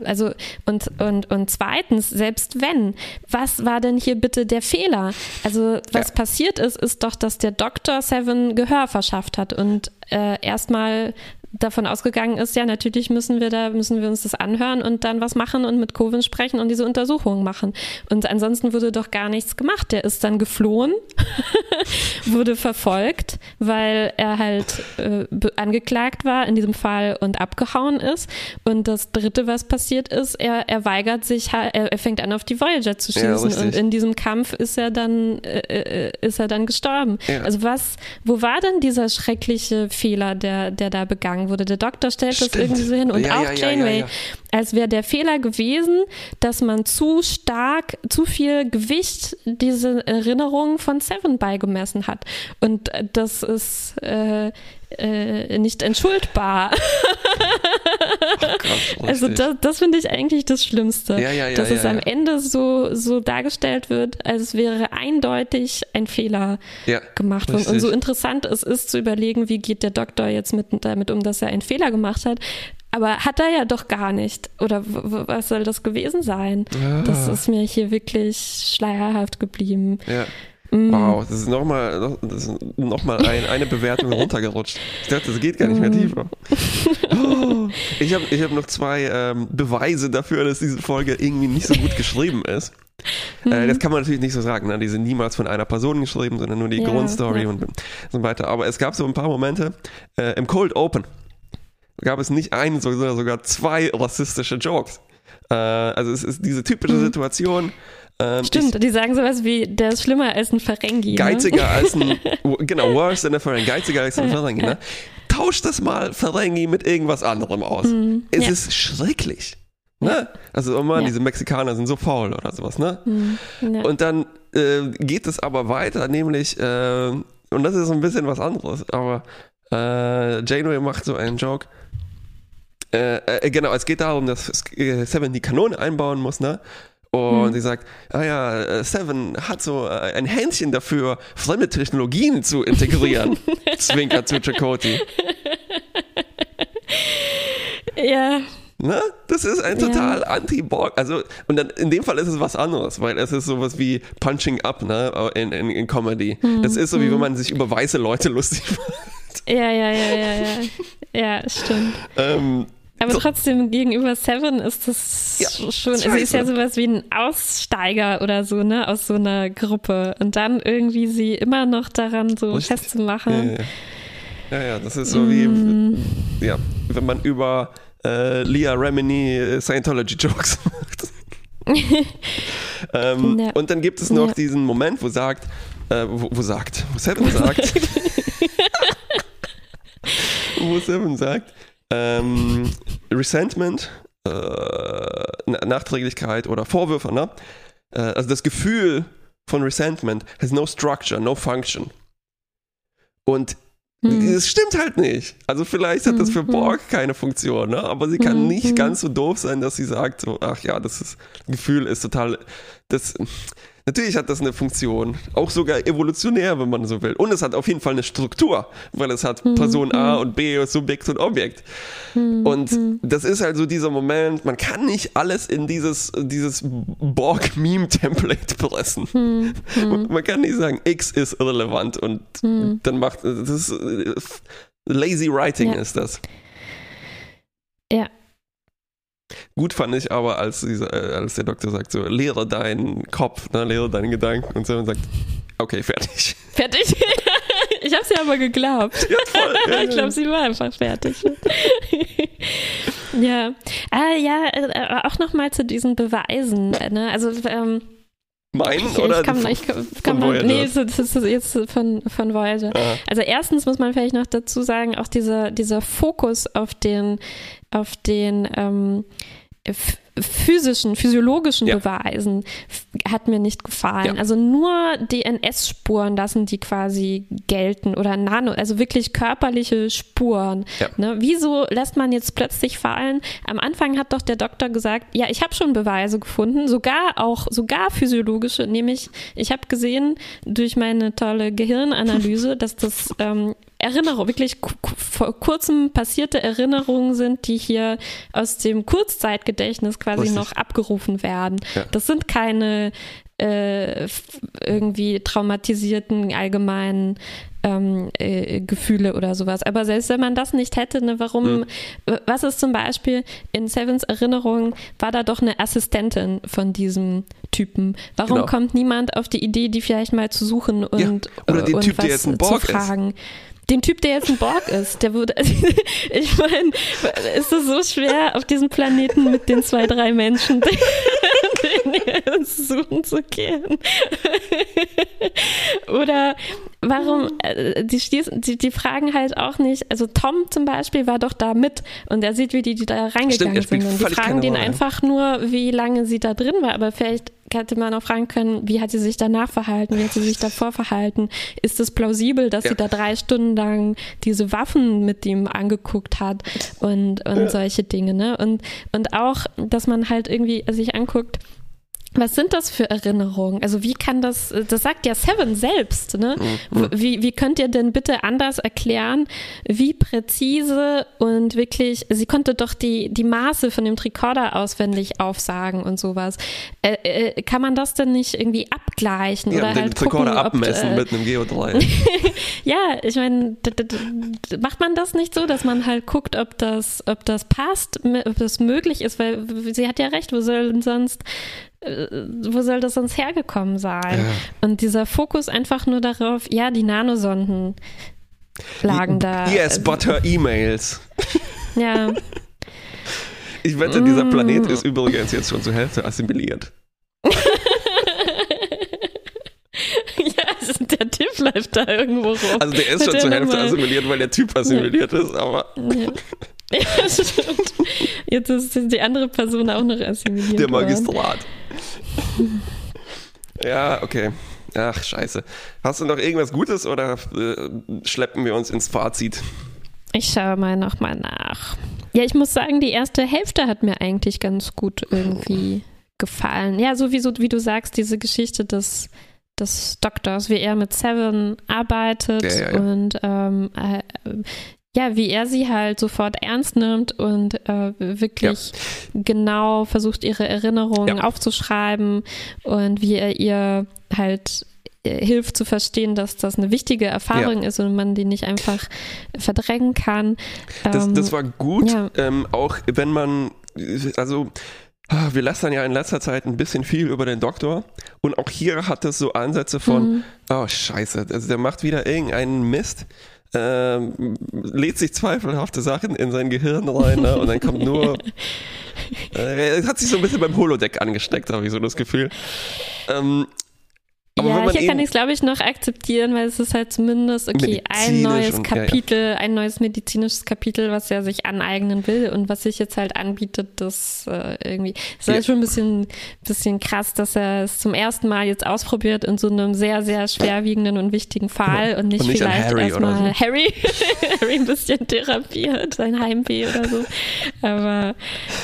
Also, und, und, und zweitens, selbst wenn, was war denn hier bitte der Fehler? Also, was passiert ist, ist doch, dass der Dr. Seven Gehör verschafft hat und äh, erstmal davon ausgegangen ist, ja, natürlich müssen wir da, müssen wir uns das anhören und dann was machen und mit Coven sprechen und diese Untersuchungen machen. Und ansonsten wurde doch gar nichts gemacht. Der ist dann geflohen, wurde verfolgt, weil er halt äh, angeklagt war in diesem Fall und abgehauen ist. Und das dritte, was passiert ist, er, er weigert sich, er, er fängt an, auf die Voyager zu schießen. Ja, und in diesem Kampf ist er dann, äh, äh, ist er dann gestorben. Ja. Also was, wo war denn dieser schreckliche Fehler, der, der da begangen geschlagen wurde. Der Doktor stellt Stimmt. das irgendwie so hin und ja, auch ja, Janeway, ja, als wäre der Fehler gewesen, dass man zu stark, zu viel Gewicht diese Erinnerungen von Seven beigemessen hat. Und das ist äh, äh, nicht entschuldbar. Ach, krass, also das, das finde ich eigentlich das Schlimmste, ja, ja, ja, dass es am Ende so, so dargestellt wird, als wäre eindeutig ein Fehler gemacht worden. Und so interessant es ist zu überlegen, wie geht der Doktor jetzt mit, damit um, dass er einen Fehler gemacht hat. Aber hat er ja doch gar nicht. Oder was soll das gewesen sein? Das ist mir hier wirklich schleierhaft geblieben. Ja. Mm. Wow, das ist nochmal noch, mal ein, eine Bewertung runtergerutscht. Ich dachte, das geht gar nicht mehr mm. tiefer. Oh, ich habe ich hab noch zwei ähm, Beweise dafür, dass diese Folge irgendwie nicht so gut geschrieben ist. Äh, das kann man natürlich nicht so sagen. Ne? Die sind niemals von einer Person geschrieben, sondern nur die ja, Grundstory ja. und so weiter. Aber es gab so ein paar Momente äh, im Cold Open gab es nicht einen, sondern sogar zwei rassistische Jokes. Äh, also es ist diese typische mhm. Ähm, Stimmt, ich, die sagen sowas wie, der ist schlimmer als ein Ferengi. Ne? Geiziger ne? als ein, genau, worse than a Ferengi, geiziger als ein Ferengi. Ne? Tausch das mal Ferengi mit irgendwas anderem aus. Mhm. Es ja. ist schrecklich. Ne? Also, oh Mann, ja. diese Mexikaner sind so faul oder sowas, ne? Mhm. Ja. Und dann äh, geht es aber weiter, nämlich, äh, und das ist so ein bisschen was anderes, aber äh, Janeway macht so einen Joke. Äh, äh, genau, es geht darum, dass Seven die Kanone einbauen muss, ne? Und hm. sie sagt, ah ja, äh, Seven hat so ein Händchen dafür, fremde Technologien zu integrieren. Zwinker zu Chakoti. Ja. Ne? Das ist ein total ja. Anti-Borg. Also, und dann in dem Fall ist es was anderes, weil es ist sowas wie Punching Up, ne, in, in, in Comedy. Hm. Das ist so, wie hm. wenn man sich über weiße Leute lustig macht. Ja, ja, ja, ja, ja. Ja, stimmt. Ähm, aber so. trotzdem gegenüber Seven ist das ja, schon, also ist ja sowas wie ein Aussteiger oder so, ne, aus so einer Gruppe. Und dann irgendwie sie immer noch daran so Richtig. festzumachen. Ja, ja. ja, das ist so mm. wie, ja, wenn man über äh, Leah Remini äh, Scientology Jokes macht. ähm, ja. Und dann gibt es noch diesen Moment, wo sagt, äh, wo, wo sagt, wo Seven sagt, wo Seven sagt, ähm, Resentment, äh, Nachträglichkeit oder Vorwürfe, ne? Äh, also das Gefühl von Resentment has no structure, no function. Und hm. das stimmt halt nicht. Also vielleicht hat das für hm, hm. Borg keine Funktion, ne? aber sie kann nicht ganz so doof sein, dass sie sagt, so, ach ja, das ist, Gefühl ist total, das, Natürlich hat das eine Funktion, auch sogar evolutionär, wenn man so will. Und es hat auf jeden Fall eine Struktur, weil es hat mhm. Person A und B, Subjekt und Objekt. Mhm. Und mhm. das ist halt so dieser Moment, man kann nicht alles in dieses, dieses Borg-Meme-Template pressen. Mhm. Man kann nicht sagen, X ist irrelevant und dann macht, das ist, lazy writing ja. ist das. Ja, Gut fand ich aber, als, dieser, äh, als der Doktor sagt, so, lehre deinen Kopf, ne, lehre deinen Gedanken und so und sagt, okay, fertig. Fertig? ich habe sie aber geglaubt. Ja, voll. Ja, ich glaube, sie war einfach fertig. ja. Ah, ja, äh, auch nochmal zu diesen Beweisen. Ne? Also, ähm, Meinen ich, oder ich kann, ich kann, von man? Nee, das ist jetzt von, von Voyager. Aha. Also erstens muss man vielleicht noch dazu sagen, auch dieser, dieser Fokus auf den, auf den ähm, physischen, physiologischen ja. Beweisen hat mir nicht gefallen. Ja. Also nur DNS-Spuren lassen die quasi gelten oder Nano, also wirklich körperliche Spuren. Ja. Ne? Wieso lässt man jetzt plötzlich fallen? Am Anfang hat doch der Doktor gesagt, ja, ich habe schon Beweise gefunden, sogar auch, sogar physiologische, nämlich ich habe gesehen durch meine tolle Gehirnanalyse, dass das ähm, Erinnerungen, wirklich vor kurzem passierte Erinnerungen sind, die hier aus dem Kurzzeitgedächtnis quasi Richtig. noch abgerufen werden. Ja. Das sind keine äh, irgendwie traumatisierten allgemeinen ähm, äh, Gefühle oder sowas. Aber selbst wenn man das nicht hätte, ne, warum, mhm. was ist zum Beispiel in Sevens Erinnerung, war da doch eine Assistentin von diesem Typen. Warum genau. kommt niemand auf die Idee, die vielleicht mal zu suchen und, ja. oder den und Typ, was der jetzt ein Borg zu fragen? Ist den Typ, der jetzt ein Borg ist, der würde, ich meine, ist es so schwer, auf diesem Planeten mit den zwei, drei Menschen den suchen zu gehen? Oder warum, äh, die, die, die, fragen halt auch nicht, also Tom zum Beispiel war doch da mit und er sieht, wie die, die da reingegangen Stimmt, sind. Und die fragen den einfach nur, wie lange sie da drin war, aber vielleicht hätte man auch fragen können, wie hat sie sich danach verhalten, wie hat sie sich davor verhalten? Ist es plausibel, dass ja. sie da drei Stunden lang diese Waffen mit ihm angeguckt hat und, und ja. solche Dinge, ne? Und, und auch, dass man halt irgendwie sich anguckt, was sind das für Erinnerungen? Also wie kann das, das sagt ja Seven selbst, ne? Mhm. Wie, wie könnt ihr denn bitte anders erklären, wie präzise und wirklich, sie konnte doch die, die Maße von dem Tricorder auswendig aufsagen und sowas. Äh, äh, kann man das denn nicht irgendwie abgleichen? Ja, oder den halt Tricorder gucken, abmessen ob, äh, mit einem Geo3. ja, ich meine, macht man das nicht so, dass man halt guckt, ob das, ob das passt, ob das möglich ist, weil sie hat ja recht, wo soll sonst äh, wo soll das sonst hergekommen sein? Ja. Und dieser Fokus einfach nur darauf, ja, die Nanosonden, lagen da. Yes, but her emails. Ja. Ich wette, dieser Planet ist übrigens jetzt schon zur Hälfte assimiliert. ja, der Typ läuft da irgendwo rum. Also der ist schon zur Hälfte assimiliert, weil der Typ assimiliert ja. ist, aber. Ja. ja, stimmt. Jetzt ist die andere Person auch noch assimiliert. Der Magistrat. ja, okay. Ach, scheiße. Hast du noch irgendwas Gutes oder äh, schleppen wir uns ins Fazit? Ich schaue mal nochmal nach. Ja, ich muss sagen, die erste Hälfte hat mir eigentlich ganz gut irgendwie gefallen. Ja, so wie, so wie du sagst, diese Geschichte des, des Doktors, wie er mit Seven arbeitet ja, ja, ja. und ähm, äh, ja, wie er sie halt sofort ernst nimmt und äh, wirklich genau versucht, ihre Erinnerungen aufzuschreiben und wie er ihr halt äh, hilft zu verstehen, dass das eine wichtige Erfahrung ja. ist und man die nicht einfach verdrängen kann. Das, ähm, das war gut, ja. ähm, auch wenn man, also ah, wir lästern ja in letzter Zeit ein bisschen viel über den Doktor und auch hier hat es so Ansätze von, mhm. oh scheiße, also der macht wieder irgendeinen Mist. Ähm, lädt sich zweifelhafte Sachen in sein Gehirn rein ne? und dann kommt nur. äh, er hat sich so ein bisschen beim Holodeck angesteckt, habe ich so das Gefühl. Ähm, aber ja, hier kann ich es, glaube ich, noch akzeptieren, weil es ist halt zumindest, okay, ein neues und, Kapitel, ja, ja. ein neues medizinisches Kapitel, was er sich aneignen will und was sich jetzt halt anbietet, das äh, irgendwie, das ist halt schon ein bisschen, bisschen krass, dass er es zum ersten Mal jetzt ausprobiert in so einem sehr, sehr schwerwiegenden und wichtigen Fall und nicht, und nicht vielleicht erstmal so. Harry, Harry ein bisschen therapiert, sein Heimweh oder so. Aber,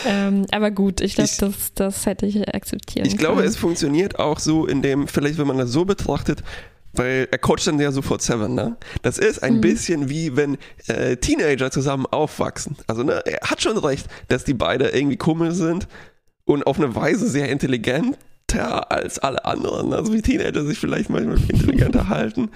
ähm, aber gut, ich glaube, das, das hätte ich akzeptieren Ich glaube, es funktioniert auch so, in dem, vielleicht wenn man das so betrachtet, weil er coacht dann ja sofort Seven, ne? Das ist ein mhm. bisschen wie wenn äh, Teenager zusammen aufwachsen. Also, ne, er hat schon recht, dass die beide irgendwie komisch sind und auf eine Weise sehr intelligent intelligenter als alle anderen. Also wie Teenager sich vielleicht manchmal intelligenter halten.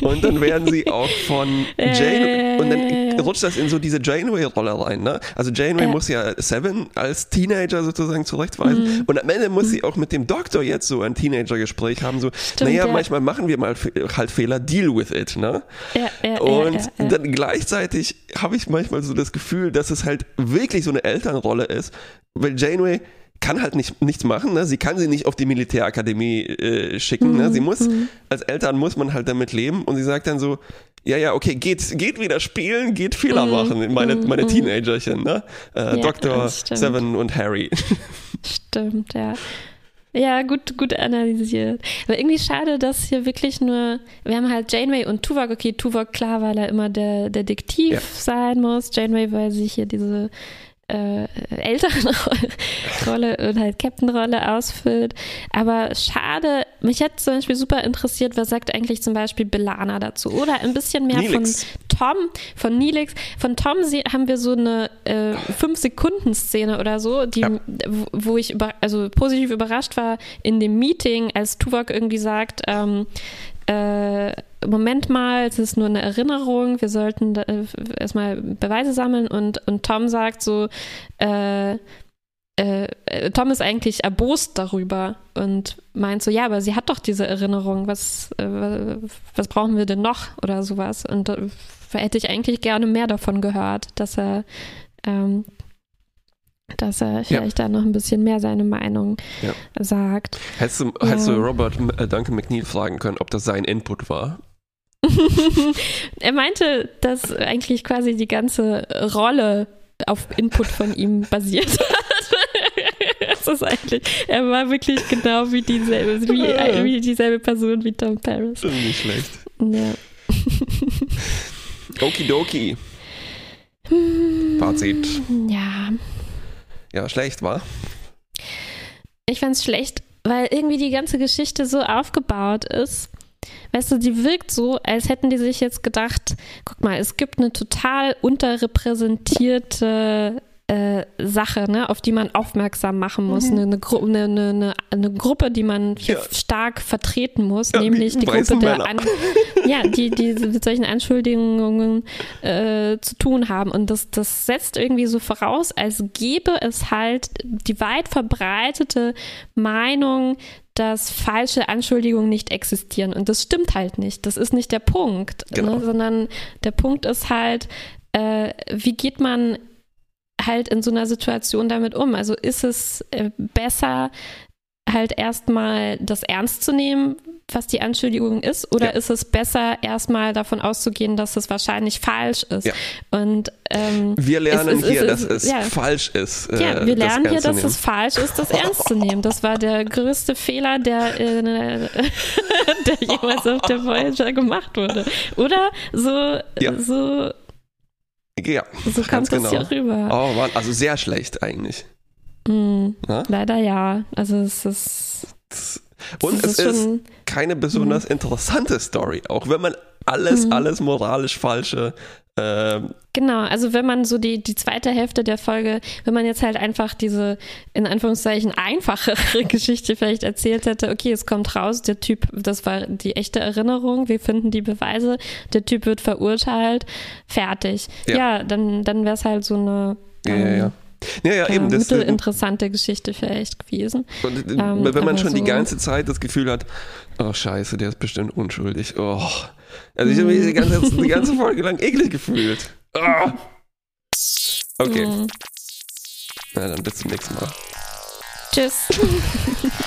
Und dann werden sie auch von Jane und dann rutscht das in so diese Janeway-Rolle rein. Ne? Also Janeway muss ja Seven als Teenager sozusagen zurechtweisen. Mhm. Und am Ende muss mhm. sie auch mit dem Doktor jetzt so ein Teenager-Gespräch haben. So, Stimmt, naja, ja. manchmal machen wir mal halt Fehler, deal with it. Ne? Ja, ja, und dann gleichzeitig habe ich manchmal so das Gefühl, dass es halt wirklich so eine Elternrolle ist, weil Janeway kann halt nicht, nichts machen. Ne? Sie kann sie nicht auf die Militärakademie äh, schicken. Mhm. Ne? Sie muss, mhm. als Eltern muss man halt damit leben. Und sie sagt dann so, ja, ja, okay, geht, geht wieder spielen, geht Fehler mhm. machen. Meine, mhm. meine Teenagerchen, ne? Äh, ja, Dr. Seven und Harry. Stimmt, ja. Ja, gut, gut analysiert. Aber irgendwie schade, dass hier wirklich nur, wir haben halt Janeway und Tuvok. Okay, Tuvok, klar, weil er immer der Detektiv ja. sein muss. Janeway, weil sie hier diese äh, älteren Rolle und halt Captain-Rolle ausfüllt. Aber schade, mich hätte zum Beispiel super interessiert, was sagt eigentlich zum Beispiel Belana dazu? Oder ein bisschen mehr Neelix. von Tom, von Nilix. Von Tom haben wir so eine äh, 5-Sekunden-Szene oder so, die, ja. wo ich über, also positiv überrascht war in dem Meeting, als Tuvok irgendwie sagt, ähm, äh, Moment mal, es ist nur eine Erinnerung, wir sollten äh, erstmal Beweise sammeln und, und Tom sagt so, äh, äh, Tom ist eigentlich erbost darüber und meint so, ja, aber sie hat doch diese Erinnerung, was, äh, was brauchen wir denn noch oder sowas und da hätte ich eigentlich gerne mehr davon gehört, dass er ähm, dass er vielleicht ja. da noch ein bisschen mehr seine Meinung ja. sagt. Hättest du, ja. hättest du Robert äh, Duncan McNeil fragen können, ob das sein Input war? er meinte, dass eigentlich quasi die ganze Rolle auf Input von ihm basiert hat. das ist eigentlich, er war wirklich genau wie dieselbe, wie, wie dieselbe Person wie Tom Paris. Nicht schlecht. Ja. Okidoki. Fazit. Ja. Ja, schlecht, war? Ich fand es schlecht, weil irgendwie die ganze Geschichte so aufgebaut ist. Weißt du, die wirkt so, als hätten die sich jetzt gedacht, guck mal, es gibt eine total unterrepräsentierte äh, Sache, ne, auf die man aufmerksam machen muss, mhm. eine, eine, Gru eine, eine, eine, Gruppe, die man hier ja. stark vertreten muss, ja, nämlich die Gruppe der An ja, die, die mit solchen Anschuldigungen äh, zu tun haben. Und das, das setzt irgendwie so voraus, als gäbe es halt die weit verbreitete Meinung, dass falsche Anschuldigungen nicht existieren. Und das stimmt halt nicht. Das ist nicht der Punkt, ne, genau. ne? sondern der Punkt ist halt, äh, wie geht man halt in so einer Situation damit um? Also ist es äh, besser, halt erstmal das ernst zu nehmen, was die Anschuldigung ist, oder ja. ist es besser, erstmal davon auszugehen, dass es wahrscheinlich falsch ist? Ja. Und ähm, wir lernen es, es, hier, es, dass es ja. falsch ist. Äh, ja, wir lernen hier, dass es falsch ist, das ernst zu nehmen. Das war der größte Fehler, der, äh, der jemals auf der Voyager gemacht wurde. Oder so, so ja, so das genau. hier rüber. Oh Mann, also sehr schlecht eigentlich. Mm, leider ja. Also es ist. Und es ist, ist keine besonders mhm. interessante Story, auch wenn man alles, mhm. alles moralisch falsche ähm, genau, also wenn man so die, die zweite Hälfte der Folge, wenn man jetzt halt einfach diese in Anführungszeichen einfachere Geschichte vielleicht erzählt hätte, okay, es kommt raus, der Typ, das war die echte Erinnerung, wir finden die Beweise, der Typ wird verurteilt, fertig. Ja, ja dann, dann wäre es halt so eine. Ja, ähm, ja, ja. Ja, ja, eben. Das ist interessante Geschichte vielleicht gewesen. Und, ähm, wenn man schon so die ganze Zeit das Gefühl hat, oh Scheiße, der ist bestimmt unschuldig. Oh. Also ich habe mich die ganze, die ganze Folge lang eklig gefühlt. Oh. Okay. Mhm. Na dann bis zum nächsten Mal. Tschüss.